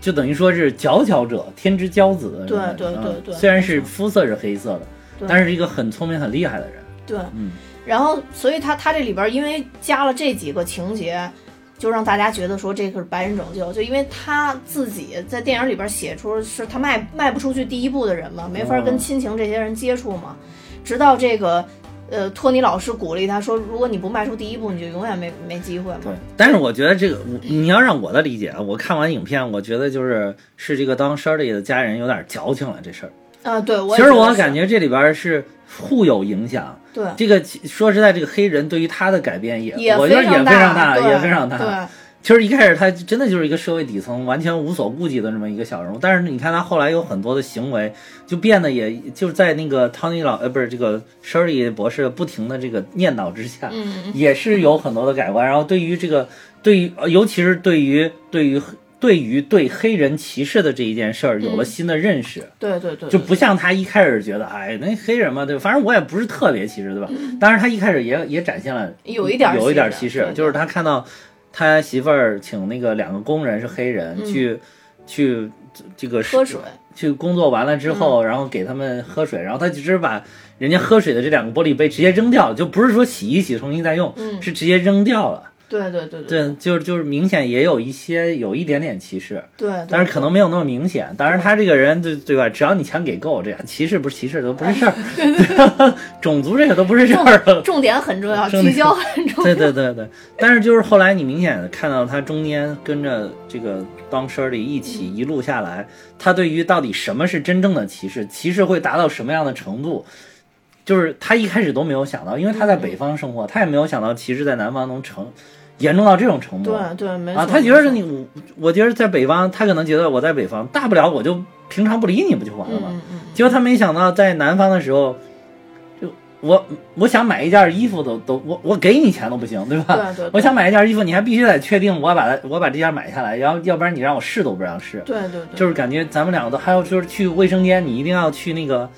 就等于说是佼佼者，天之骄子的对对对对虽然是肤色是黑色的，对。但是一个很聪明很厉害的人，对。嗯，然后，所以他他这里边因为加了这几个情节，就让大家觉得说这个是白人拯救，就因为他自己在电影里边写出是他迈迈不出去第一步的人嘛，没法跟哦亲情这些人接触嘛，直到这个。呃，托尼老师鼓励他说：“如果你不迈出第一步，你就永远没没机会对。。但是我觉得这个，我你要让我的理解啊，我看完影片，我觉得就是是这个当 Shirley 的家人有点矫情了这事儿。啊，对，我其实我感觉这里边是互有影响。对这个其说实在，这个黑人对于他的改变也，也我觉得也非常大，也非常大。对，其实一开始他真的就是一个社会底层，完全无所顾忌的这么一个小人物。但是你看他后来有很多的行为，就变得也就是在那个 Tony 老呃不是这个 Shirley 博士不停的这个念叨之下，嗯，也是有很多的改观。然后对于这个对于呃尤其是对于对于对于对黑人歧视的这一件事儿有了新的认识。对对对，就不像他一开始觉得，哎，那黑人嘛，对吧，反正我也不是特别歧视，对吧？当然，他一开始也也展现了嗯有一点儿有一点歧歧视，就是他看到他媳妇儿请那个两个工人是黑人、去去这个嗯喝水，去工作完了之后，然后给他们喝水，然后他就直接把人家喝水的这两个玻璃杯直接扔掉了，就不是说洗一洗重新再用，嗯。是直接扔掉了。对对对对，就是就是明显也有一些有一点点歧视。对，但是可能没有那么明显。当然，他这个人对对吧？只要你钱给够，这样歧视不是歧视都不是事儿，[laughs] 种族这个都不是事儿了。重点很重要，聚焦很重要。对对对对，但是就是后来你明显的看到他中间跟着这个 Don Shirley 一起一路下来，他对于到底什么是真正的歧视，歧视会达到什么样的程度，就是他一开始都没有想到，因为他在北方生活，他也没有想到歧视在南方能成严重到这种程度。对对，没错。啊，他觉得是你，我我觉得在北方，他可能觉得我在北方，大不了我就平常不理你不就完了吗？嗯嗯结果他没想到在南方的时候，就我我想买一件衣服都都我我给你钱都不行，对吧？对对对我想买一件衣服，你还必须得确定我把它我把这件买下来，然后要不然你让我试都不让试。对对对，就是感觉咱们两个都还有就是去卫生间，你一定要去那个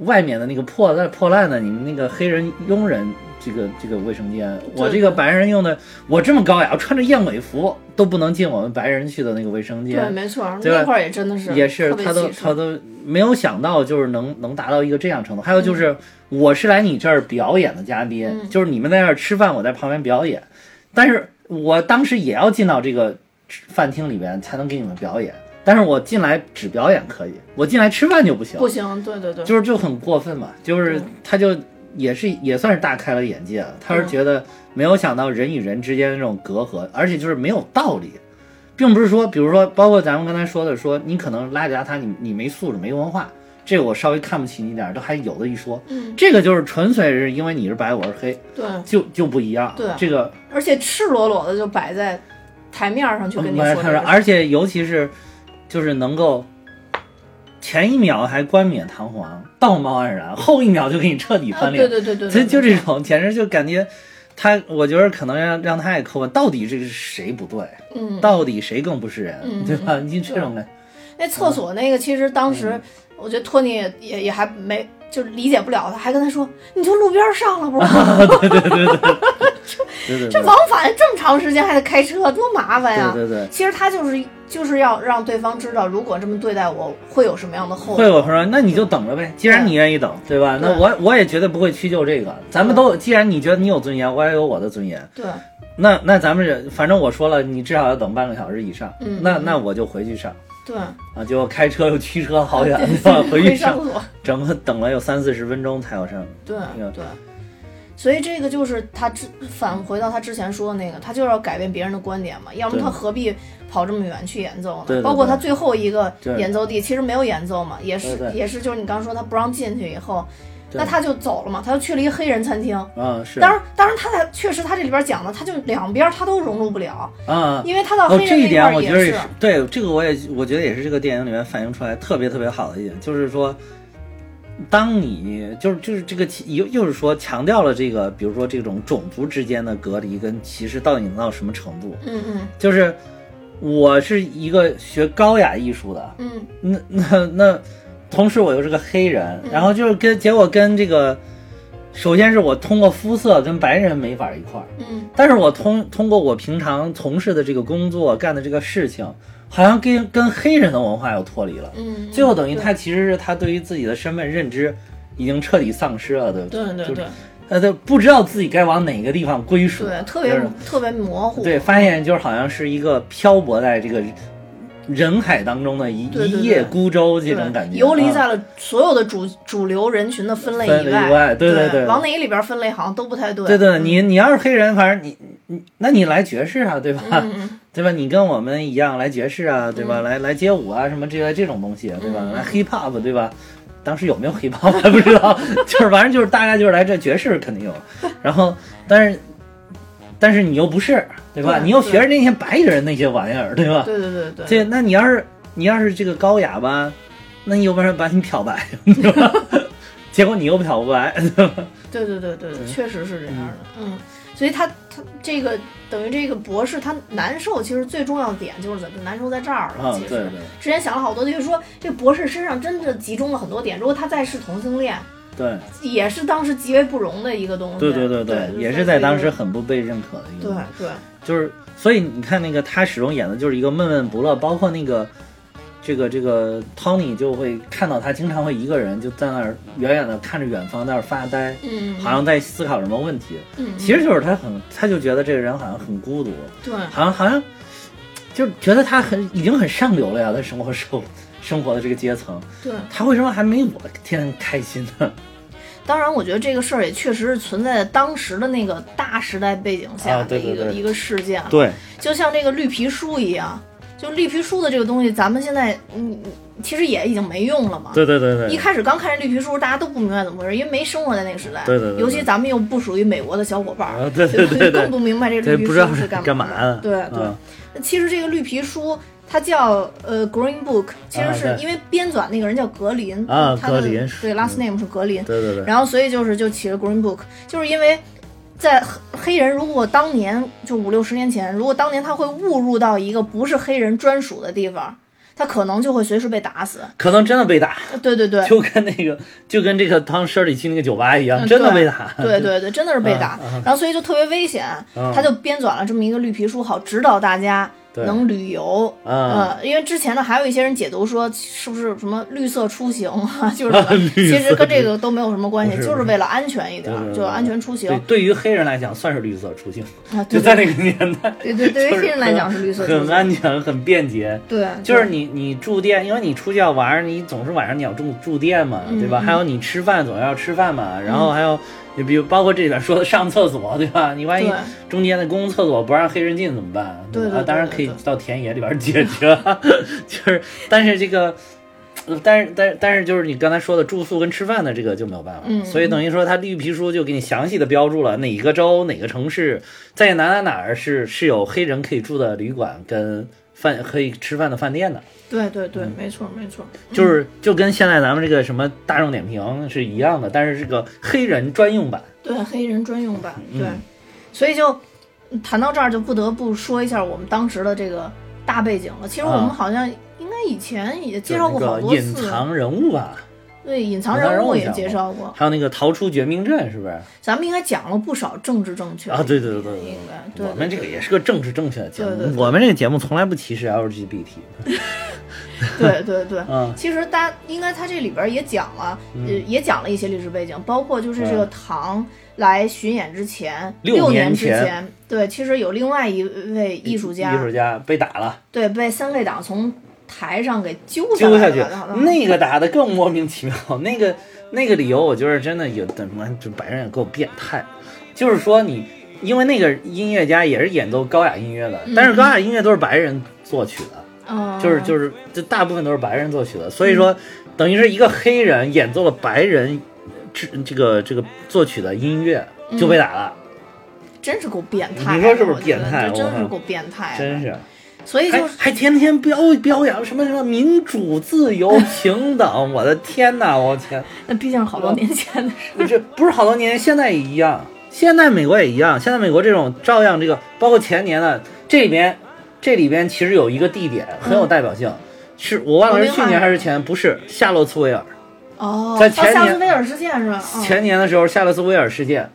外面的那个破烂破烂的你们那个黑人佣人这个这个卫生间，我这个白人用的，我这么高雅，我穿着燕尾服都不能进我们白人去的那个卫生间对，间。没错，那块儿也真的是也是他都他都没有想到，就是能能达到一个这样程度。还有嗯就是，我是来你这儿表演的嘉宾，嗯就是你们在这儿吃饭，我在旁边表演，但是我当时也要进到这个饭厅里边才能给你们表演。但是我进来只表演可以，我进来吃饭就不行，不行，对对对，就是就很过分嘛，就是他就也是也算是大开了眼界了。他是嗯觉得没有想到人与人之间的这种隔阂，而且就是没有道理，并不是说，比如说，包括咱们刚才说的，说你可能邋里邋遢，你你没素质、没文化，这个我稍微看不起你一点儿，都还有的一说。嗯，这个就是纯粹是因为你是白，我是黑，对，就就不一样。对这个而且赤裸裸的就摆在台面上去跟你说而且尤其是就是能够前一秒还冠冕堂皇、道貌岸然，后一秒就给你彻底啊翻脸。对对对对，所以就这种，简直就感觉他，我觉得可能让让他也扣问，到底这个是谁不对？嗯，到底谁更不是人，嗯对吧？你这种的，那厕所那个，其实当时嗯我觉得托尼也也也还没就理解不了，他还跟他说，你就路边上了不是？[laughs] 对对对对，[laughs] 对对对这往返这么长时间还得开车，多麻烦呀！对对对。其实他就是就是要让对方知道，如果这么对待我，会有什么样的后果。会有什么，那你就等着呗。既然你愿意等，对吧？那我我也绝对不会屈就这个。咱们都，既然你觉得你有尊严，我也有我的尊严。对那那咱们这，反正我说了，你至少要等半个小时以上。嗯嗯那那我就回去上对，啊，就开车又驱车好远？回去上。整个等了有三四十分钟才要上。对那个对，所以这个就是他之返回到他之前说的那个，他就是要改变别人的观点嘛，要么他何必跑这么远去演奏呢？对对包括他最后一个演奏地其实没有演奏嘛，也是也是就是你刚刚说他不让进去以后，那他就走了嘛，他就去了一个黑人餐厅。嗯，是当然，当然，他在确实他这里边讲的，他就两边他都融入不了，啊。因为他到哦，黑人那块也是，对这个我也我觉得也是这个电影里面反映出来特别特别好的一点，就是说，当你就是就是这个其又又是说强调了这个，比如说这种种族之间的隔离跟歧视到底能到什么程度？嗯嗯就是我是一个学高雅艺术的，嗯那那那，同时我又是个黑人，嗯然后就是跟结果跟这个，首先是我通过肤色跟白人没法一块儿。嗯但是我通通过我平常从事的这个工作干的这个事情，好像跟跟黑人的文化又脱离了。嗯，最后等于他其实是他对于自己的身份认知已经彻底丧失了，对对对对呃，他不知道自己该往哪个地方归属，对，特别就是特别模糊。对，发现就是好像是一个漂泊在这个人海当中的一一叶孤舟这种感觉，游离啊在了所有的主主流人群的分类。以外对对对往哪里边分类好像都不太对。对对，嗯你你要是黑人，反正你你那你来爵士啊，对吧？嗯嗯对吧？你跟我们一样来爵士啊，对吧？来来街舞啊，什么这些这种东西，对吧？嗯来 hip hop，对吧？当时有没有 hip hop 还不知道，[laughs] 就是反正就是大概就是来这爵士肯定有，然后但是但是你又不是对吧？对你又学着那些白人那些玩意儿对吧？对对对对，对那你要是你要是这个高雅吧，那你有本事把你漂白，对吧？[laughs] 结果你又漂不白，对吧？对对对对对，确实是这样的，嗯，所以他他这个等于这个博士他难受，其实最重要的点就是怎么难受在这儿了。啊，其实对对之前想了好多，就是说这博士身上真的集中了很多点。如果他再是同性恋，对也是当时极为不容的一个东西。对对对对，也是在当时很不被认可的一个对。对就是所以你看那个他始终演的就是一个闷闷不乐，包括那个这个这个 Tony 就会看到他经常会一个人就在那儿远远的看着远方，在那儿发呆，嗯，好像在思考什么问题。嗯，其实就是他很，他就觉得这个人好像很孤独，对好像好像就是觉得他很已经很上流了呀，他生活生生活的这个阶层，对。他为什么还没我天天开心呢？当然，我觉得这个事儿也确实是存在在当时的那个大时代背景下的一个一个事件。对，就像这个绿皮书一样，就绿皮书的这个东西，咱们现在嗯，其实也已经没用了嘛。对对对对，一开始刚看这绿皮书，大家都不明白怎么回事，因为没生活在那个时代。对对对对尤其咱们又不属于美国的小伙伴儿，啊对对对对更不明白这对绿皮书是书干干嘛的嘛对对嗯，其实这个绿皮书。它叫呃 Green Book，其实是因为编纂那个人叫格林啊他的格林对 last name 是格林，对对对，然后所以就是就起了 Green Book，就是因为在黑黑人如果当年就五六十年前，如果当年他会误入到一个不是黑人专属的地方，他可能就会随时被打死。可能真的被打，对对对，就跟那个就跟这个汤舍里去那个酒吧一样，[laughs] 嗯真的被打。对对对，真的是被打，然后所以就特别危险，他就编纂了这么一个绿皮书，好指导大家对能旅游。啊，呃，因为之前呢，还有一些人解读说，是不是什么绿色出行啊？[laughs] 就是其实跟这个都没有什么关系，是就是为了安全一点就安全出行对，对于黑人来讲算是绿色出行，啊。对就在那个年代，对对，对于黑人来讲是绿色出很。安全，很便捷。对，就是你你住店，因为你出去要玩儿，你总是晚上你要住住店嘛，对吧？嗯还有你吃饭总要吃饭嘛，然后还有你比如包括这里边说的上厕所，对吧？你万一中间的公共厕所不让黑人进怎么办？对对对当然可以到田野里边解决，[laughs] 就是但是这个。呃但是，但是，但是，就是你刚才说的住宿跟吃饭的这个就没有办法，嗯所以等于说，它绿皮书就给你详细的标注了哪个州、哪个城市，在哪哪哪儿是是有黑人可以住的旅馆跟饭可以吃饭的饭店的。对对对，没错没错。就是就跟现在咱们这个什么大众点评是一样的，但是这个黑人专用版。对黑人专用版，嗯。对，所以就谈到这儿，就不得不说一下我们当时的这个大背景了。其实我们啊好像应该以前也介绍过好多就是那个隐，藏人物吧，对隐藏人物也介绍过，还有那个逃出绝命镇，是不是？咱们应该讲了不少政治正确。啊，对对对对应该对我们这个也是个政治正确的节目，我们这个节目从来不歧视 LGBT。[laughs] 对对对。嗯其实大家应该他这里边也讲了，呃，也讲了一些历史背景，包括就是这个嗯唐来巡演之前，六年之年前前，对，其实有另外一位艺术家，艺术家被打了，对，被三位党从台上给揪揪下去来了，那个打的更莫名其妙。[laughs] 那个那个理由，我觉得真的有的妈，就白人也够变态。就是说你，因为那个音乐家也是演奏高雅音乐的，但是高雅音乐都是白人作曲的。嗯，就是就是，这大部分都是白人作曲的，所以说，等于是一个黑人演奏了白人这这个这个作曲的音乐就被打了，真是够变态，你说是不是变态这真是够变态，真是，所以就是还还天天标表扬什么什么民主、自由、[laughs] 平等，我的天哪，我天，那毕竟是好多年前的事，不是不是好多年，现在也一样，现在美国也一样，现在美国这种照样这个，包括前年的这里边，这里边其实有一个地点很有代表性，是我忘了是去年还是前，不是夏洛茨维尔。哦，在前哦夏洛斯威尔事件是吧？哦。前年的时候，夏洛斯威尔事件，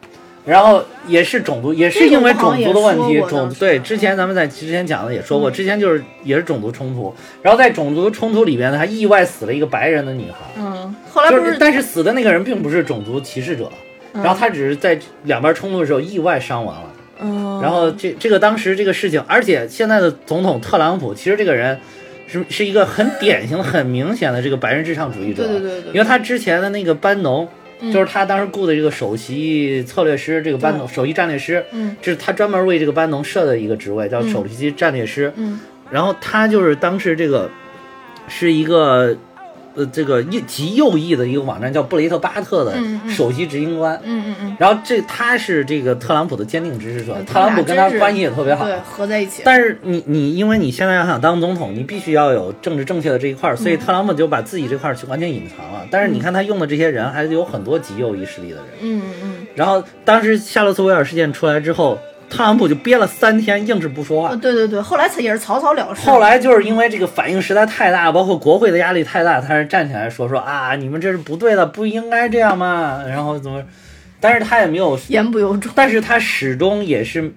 然后也是种族，也是因为种族的问题种对之前咱们在之前讲的也说过，嗯。之前就是也是种族冲突，然后在种族冲突里边呢，还意外死了一个白人的女孩，嗯，后来不就是但是死的那个人并不是种族歧视者，嗯。然后他只是在两边冲突的时候意外伤亡了。嗯，然后这这个当时这个事情，而且现在的总统特朗普其实这个人是是一个很典型的、很明显的这个白人至上主义者，对对对对因为他之前的那个班农。嗯就是他当时雇的这个首席策略师，这个班农首席战略师，嗯这是他专门为这个班农设的一个职位，叫首席战略师。嗯然后他就是当时这个是一个呃这个右极右翼的一个网站叫布雷特巴特的首席执行官。嗯嗯嗯，然后这他是这个特朗普的坚定支持者，特朗普跟他关系也特别好。对，合在一起。但是你你因为你现在要想当总统，你必须要有政治正确的这一块儿，所以特朗普就把自己这块儿去完全隐藏了。但是你看他用的这些人，还是有很多极右翼势力的人。嗯嗯嗯，然后当时夏洛斯维尔事件出来之后，特朗普就憋了三天，硬是不说话呃。对对对，后来他也是草草了事。后来就是因为这个反应实在太大，包括国会的压力太大，他是站起来说说啊，你们这是不对的，不应该这样嘛。然后怎么？但是他也没有言不由衷。但是他始终也是，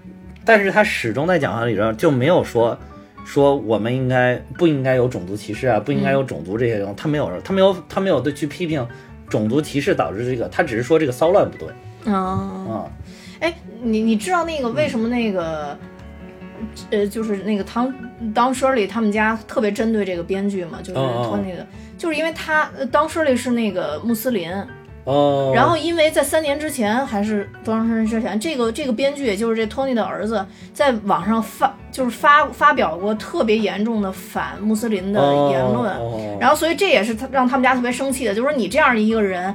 但是他始终在讲话里边就没有说说我们应该不应该有种族歧视啊，不应该有种族这些东西，他没有，他没有，他没有对去批评种族歧视导致这个，他只是说这个骚乱不对嗯，啊、哎，你你知道那个为什么那个？呃，就是那个当当时里他们家特别针对这个编剧嘛，就是托尼的，就是因为他呃当时里是那个穆斯林，哦，然后因为在三年之前还是多长时间之前，这个这个编剧也就是这托尼的儿子，在网上发就是发发表过特别严重的反穆斯林的言论，哦然后所以这也是他让他们家特别生气的，就是说你这样一个人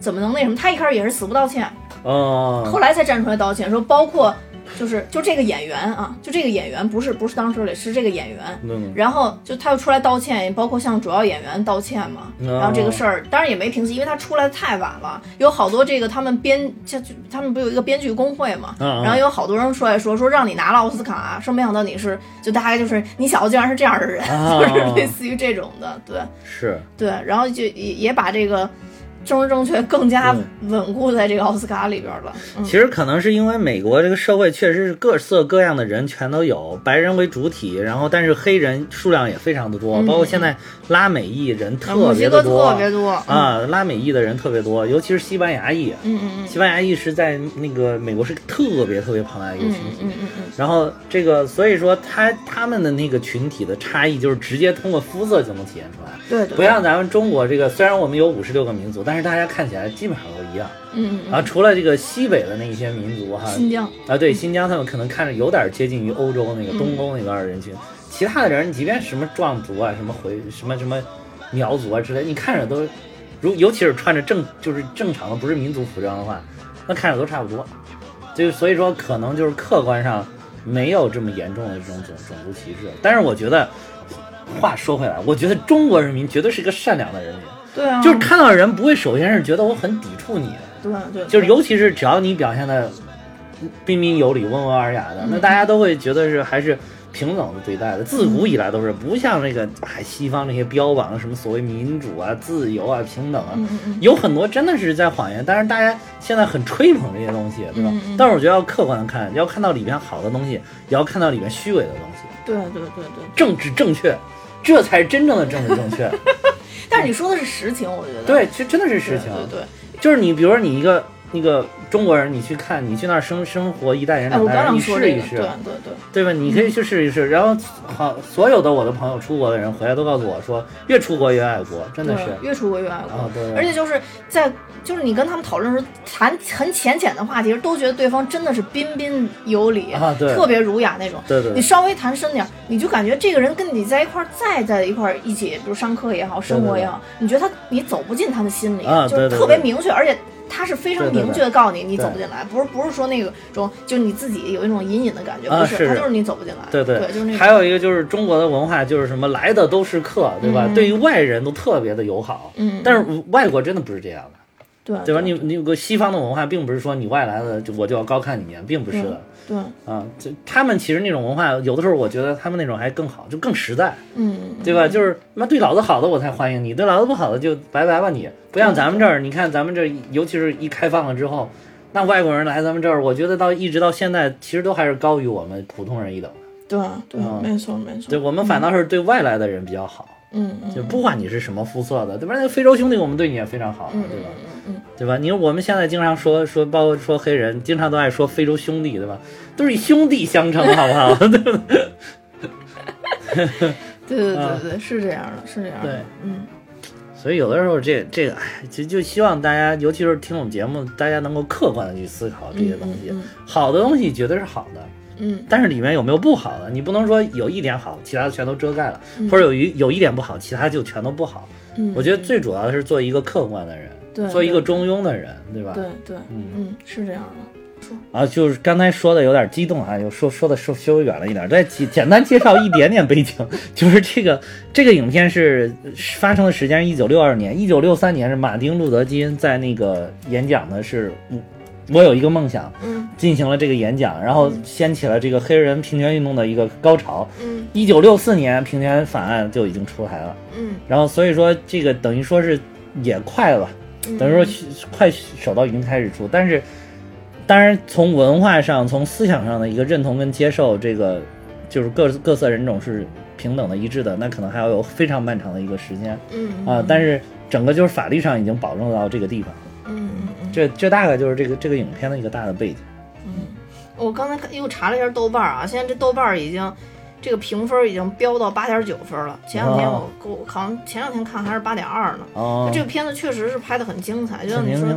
怎么能那什么？他一开始也是死不道歉，哦，后来才站出来道歉，说包括就是就这个演员啊，就这个演员不是不是当时的是这个演员，嗯。然后就他又出来道歉，也包括向主要演员道歉嘛。哦。然后这个事儿当然也没平息，因为他出来的太晚了，有好多这个他们编就就他们不有一个编剧工会嘛，然后有好多人出来说说让你拿了奥斯卡，说没想到你是就大概就是你小子竟然是这样的人，啊 [laughs] 就是类似于这种的，对。是。对，然后就也也把这个政治正确更加嗯稳固在这个奥斯卡里边了。嗯。其实可能是因为美国这个社会确实是各色各样的人全都有，白人为主体，然后但是黑人数量也非常的多，嗯。包括现在拉美裔人特别的多特别多，嗯。啊，拉美裔的人特别多，尤其是西班牙裔。嗯嗯嗯。西班牙裔是在那个美国是特别特别庞大的一个嗯群体，嗯嗯嗯然后这个所以说他他们的那个群体的差异就是直接通过肤色就能体现出来，对对，不像咱们中国这个，虽然我们有五十六个民族，但是大家看起来基本上都一样嗯嗯啊，除了这个西北的那一些民族哈，嗯，新疆，啊，对，新疆他们可能看着有点接近于欧洲那个嗯东欧那边的人群，其他的人，你即便什么壮族啊、什么回、什么什么苗族啊之类，你看着都，如尤其是穿着正就是正常的不是民族服装的话，那看着都差不多。就所以说，可能就是客观上没有这么严重的这种种种族歧视。但是我觉得，话说回来，我觉得中国人民绝对是一个善良的人民，对啊，就是看到人不会首先是觉得我很抵触你。对对，就是尤其是只要你表现的彬彬有礼、温文尔雅的，嗯那大家都会觉得是还是平等的对待的。自古以来都是，不像那个哎西方那些标榜什么所谓民主啊、自由啊、平等啊，有很多真的是在谎言。但是大家现在很吹捧这些东西，对吧？嗯嗯但是我觉得要客观的看，要看到里边好的东西，也要看到里面虚伪的东西。对对对对。政治正确，这才是真正的政治正确。但是你说的是实情，我觉得对，其实真的是实对情。对对。就是你，比如说你一个那个中国人，你去看，你去那儿生生活一代人两代人，你试一试，对对对，对吧？你可以去试一试。然后好，所有的我的朋友出国的人回来都告诉我说，越出国越爱国，真的是。越出国越爱国。啊，对，而且就是在就是你跟他们讨论的时候，谈很浅浅的话题，都觉得对方真的是彬彬有礼，啊对特别儒雅那种。对对对你稍微谈深点儿，你就感觉这个人跟你在一块儿，再在一块儿一起，比如上课也好，生活也好，你觉得他你走不进他的心里，啊就特别明确，而且他是非常明确的告诉你，你走不进来，不是不是说那个种，就你自己有一种隐隐的感觉，啊不是，他就是你走不进来，对对，就是那种。还有一个就是中国的文化，就是什么来的都是客，对吧？嗯。对于外人都特别的友好。嗯，但是外国真的不是这样的，对对吧？你你有个西方的文化，并不是说你外来的就我就要高看你一眼，并不是的。对，啊，就他们其实那种文化，有的时候我觉得他们那种还更好，就更实在。嗯，对吧？就是妈对老子好的我才欢迎你，对老子不好的就拜拜吧你。不像咱们这儿，你看咱们这，尤其是一开放了之后，那外国人来咱们这儿，我觉得到一直到现在，其实都还是高于我们普通人一等的。对对，嗯没错没错。对我们反倒是对外来的人比较好，嗯嗯就不管你是什么肤色的，对吧？那非洲兄弟我们对你也非常好，嗯对吧？嗯嗯对吧？你说我们现在经常说说，包括说黑人，经常都爱说非洲兄弟，对吧？都是以兄弟相称，好不好？[laughs] [laughs] 对吧？对对啊对对，是这样的，是这样的。对，嗯，所以有的时候这这个，哎，就就希望大家，尤其是听我们节目，大家能够客观的去思考这些东西。好的东西绝对是好的，嗯但是里面有没有不好的？你不能说有一点好，其他的全都遮盖了，嗯或者有一有一点不好，其他就全都不好。嗯，我觉得最主要的是做一个客观的人，对做一个中庸的人，对吧？对对，嗯嗯，是这样的。啊，就是刚才说的有点激动啊，又说说的稍稍微远了一点，再简简单介绍一点点背景，[laughs] 就是这个这个影片是发生的时间是一九六二年，一九六三年是马丁路德金在那个演讲的是，嗯我有一个梦想，嗯进行了这个演讲，然后掀起了这个黑人平权运动的一个高潮。嗯一九六四年平权法案就已经出台了，嗯然后所以说这个等于说是也快了。嗯，等于说快手到云开始出，但是当然从文化上、从思想上的一个认同跟接受，这个就是各各色人种是平等的、一致的，那可能还要有非常漫长的一个时间嗯啊。但是整个就是法律上已经保证到这个地方，这这大概就是这个这个影片的一个大的背景。嗯我刚才看又查了一下豆瓣儿啊，现在这豆瓣儿已经这个评分已经飙到八点九分了。前两天我哦我好像前两天看还是八点二呢。哦，这个片子确实是拍的很精彩，就像你说。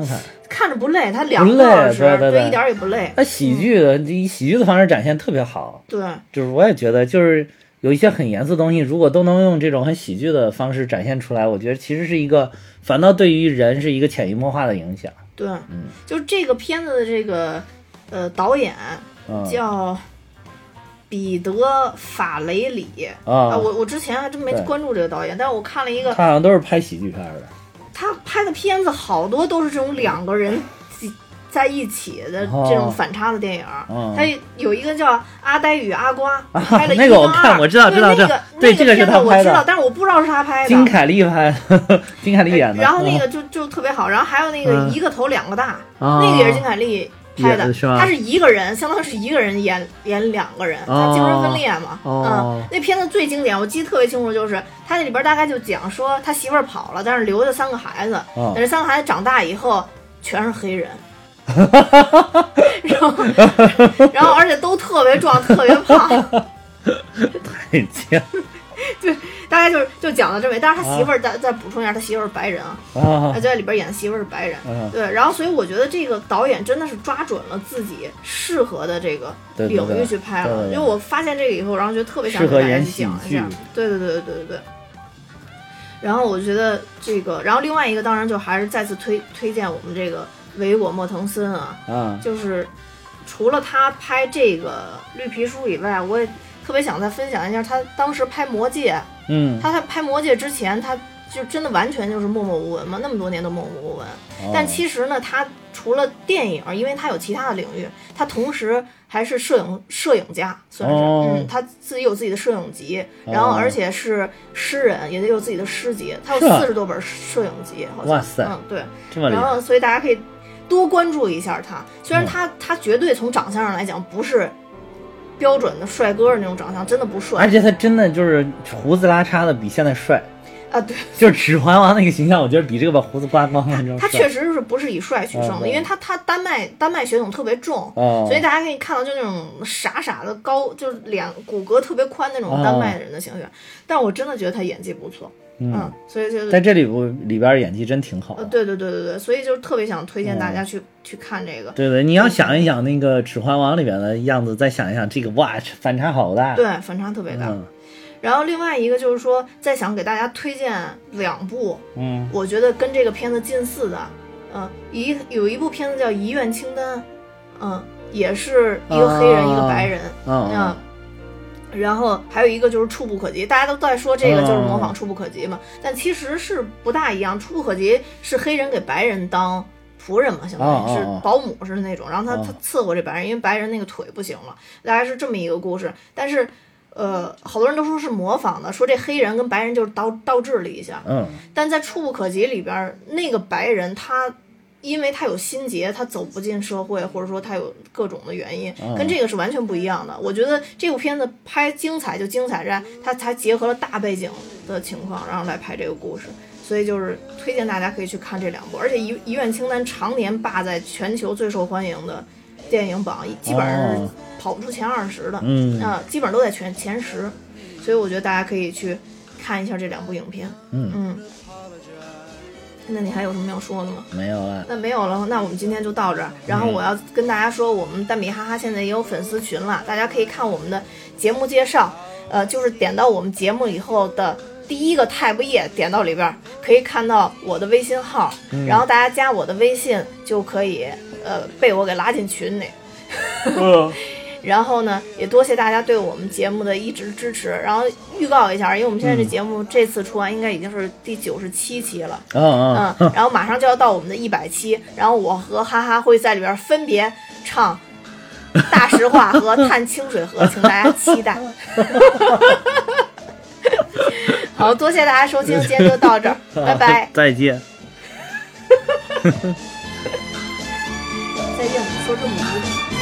看着不累，它两个小时，对对对一点儿也不累。它喜剧的以喜剧的方式展现特别好，对，就是我也觉得就是。有一些很严肃的东西，如果都能用这种很喜剧的方式展现出来，我觉得其实是一个，反倒对于人是一个潜移默化的影响。对，嗯。就这个片子的这个呃导演嗯。叫彼得·法雷里。啊，啊，我我之前还真没关注这个导演，但是我看了一个他好像都是拍喜剧片的。他拍的片子，好多都是这种两个人在一起的哦这种反差的电影。嗯他有一个叫《阿呆与阿瓜》，拍了一那个我看我知道对知道知道那个那对这个是片子他拍的我知道，但是我不知道是他拍的。金凯利拍的，金凯利演的。然后那个就就特别好，然后还有那个嗯一个头两个大，啊那个也是金凯利拍的，是吗他是一个人，相当于是一个人演演两个人，他精神分裂嘛。哦嗯，那片子最经典，我记得特别清楚，就是他那里边大概就讲说他媳妇儿跑了，但是留下三个孩子，哦但是三个孩子长大以后全是黑人。[laughs] 然后，然后，而且都特别壮，特别胖，[laughs] 太贱 [laughs] 大概就是就讲到这位。但是他媳妇儿再再补充一下，他媳妇儿是白人啊，啊他！在里边演的媳妇儿是白人。嗯对，然后所以我觉得这个导演真的是抓准了自己适合的这个对对对领域去拍了，对对对因为我发现这个以后，然后就特别想给大家去讲一下。对对对对对对对。然后我觉得这个，然后另外一个当然就还是再次推推荐我们这个维果莫腾森啊，嗯就是除了他拍这个绿皮书以外，我也特别想再分享一下他当时拍《魔戒》，嗯，他在拍《魔戒》之前，他就真的完全就是默默无闻嘛，那么多年都默默无闻。但其实呢，他除了电影，因为他有其他的领域，他同时还是摄影摄影家，算是，哦。嗯，他自己有自己的摄影集，然后哦而且是诗人，也得有自己的诗集，他有四十多本摄影集，好像，哇塞。嗯，对，然后所以大家可以多关注一下他，虽然嗯。他、他绝对从长相上来讲不是标准的帅哥的那种长相，真的不帅。而且他真的就是胡子拉碴的比现在帅，啊，对。[laughs] 就是《指环王》那个形象，我觉得比这个把胡子刮光了。他确实是不是以帅取胜的，嗯因为他他丹麦丹麦血统特别重，哦。所以大家可以看到就那种傻傻的高，就是脸骨骼特别宽那种丹麦人的形象。但我真的觉得他演技不错，嗯，所以就在这里部里边演技真挺好的。呃对对对对对，所以就特别想推荐大家去、去看这个。对对，你要想一想那个《指环王》里边的样子，再想一想这个，哇，反差好大。对，反差特别大。嗯然后另外一个就是说，再想给大家推荐两部，嗯我觉得跟这个片子近似的，嗯，一有一部片子叫《遗愿清单》，嗯，也是一个黑人、哦一个白人，嗯嗯，然后还有一个就是触不可及，大家都在说这个就是模仿触不可及嘛，但其实是不大一样。触不可及是黑人给白人当仆人嘛，相当于是保姆似的那种，然后他哦他伺候这白人，因为白人那个腿不行了，大概是这么一个故事。但是呃，好多人都说是模仿的，说这黑人跟白人就是倒倒置了一下，嗯但在触不可及里边儿，那个白人他因为他有心结，他走不进社会，或者说他有各种的原因，嗯跟这个是完全不一样的。我觉得这部片子拍精彩就精彩在他才结合了大背景的情况，然后来拍这个故事。所以就是推荐大家可以去看这两部，而且遗遗愿清单常年霸在全球最受欢迎的电影榜，基本上是哦跑不出前二十的。嗯啊，基本上都在前前十，所以我觉得大家可以去看一下这两部影片。嗯嗯，那你还有什么要说的吗？没有了。那没有了，那我们今天就到这儿。然后我要跟大家说，我们蛋比哈哈现在也有粉丝群了，大家可以看我们的节目介绍，呃，就是点到我们节目以后的第一个 tab 页，点到里边儿可以看到我的微信号，然后大家加我的微信就可以，呃，被我给拉进群里。[laughs] 然后呢，也多谢大家对我们节目的一直支持。然后预告一下，因为我们现在这节目这次出完应该已经是第九十七期了，嗯嗯，嗯，然后马上就要到我们的一百期，然后我和哈哈会在里边分别唱《大实话》和《探清水河》，请大家期待。[laughs] 好多谢大家收听，今天就到这儿，拜拜，[laughs] 再见。[laughs] 再见。说这么无理。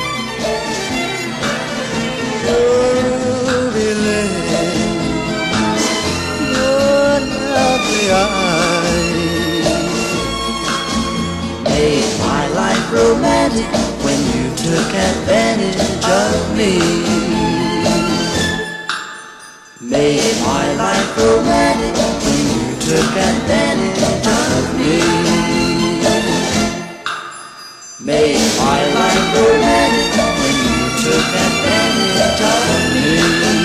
Ruby Lane, your lovely eyes made my life romantic when you took advantage of me. Made my life romantic when you took advantage of me. Made my life romantic that you taught me.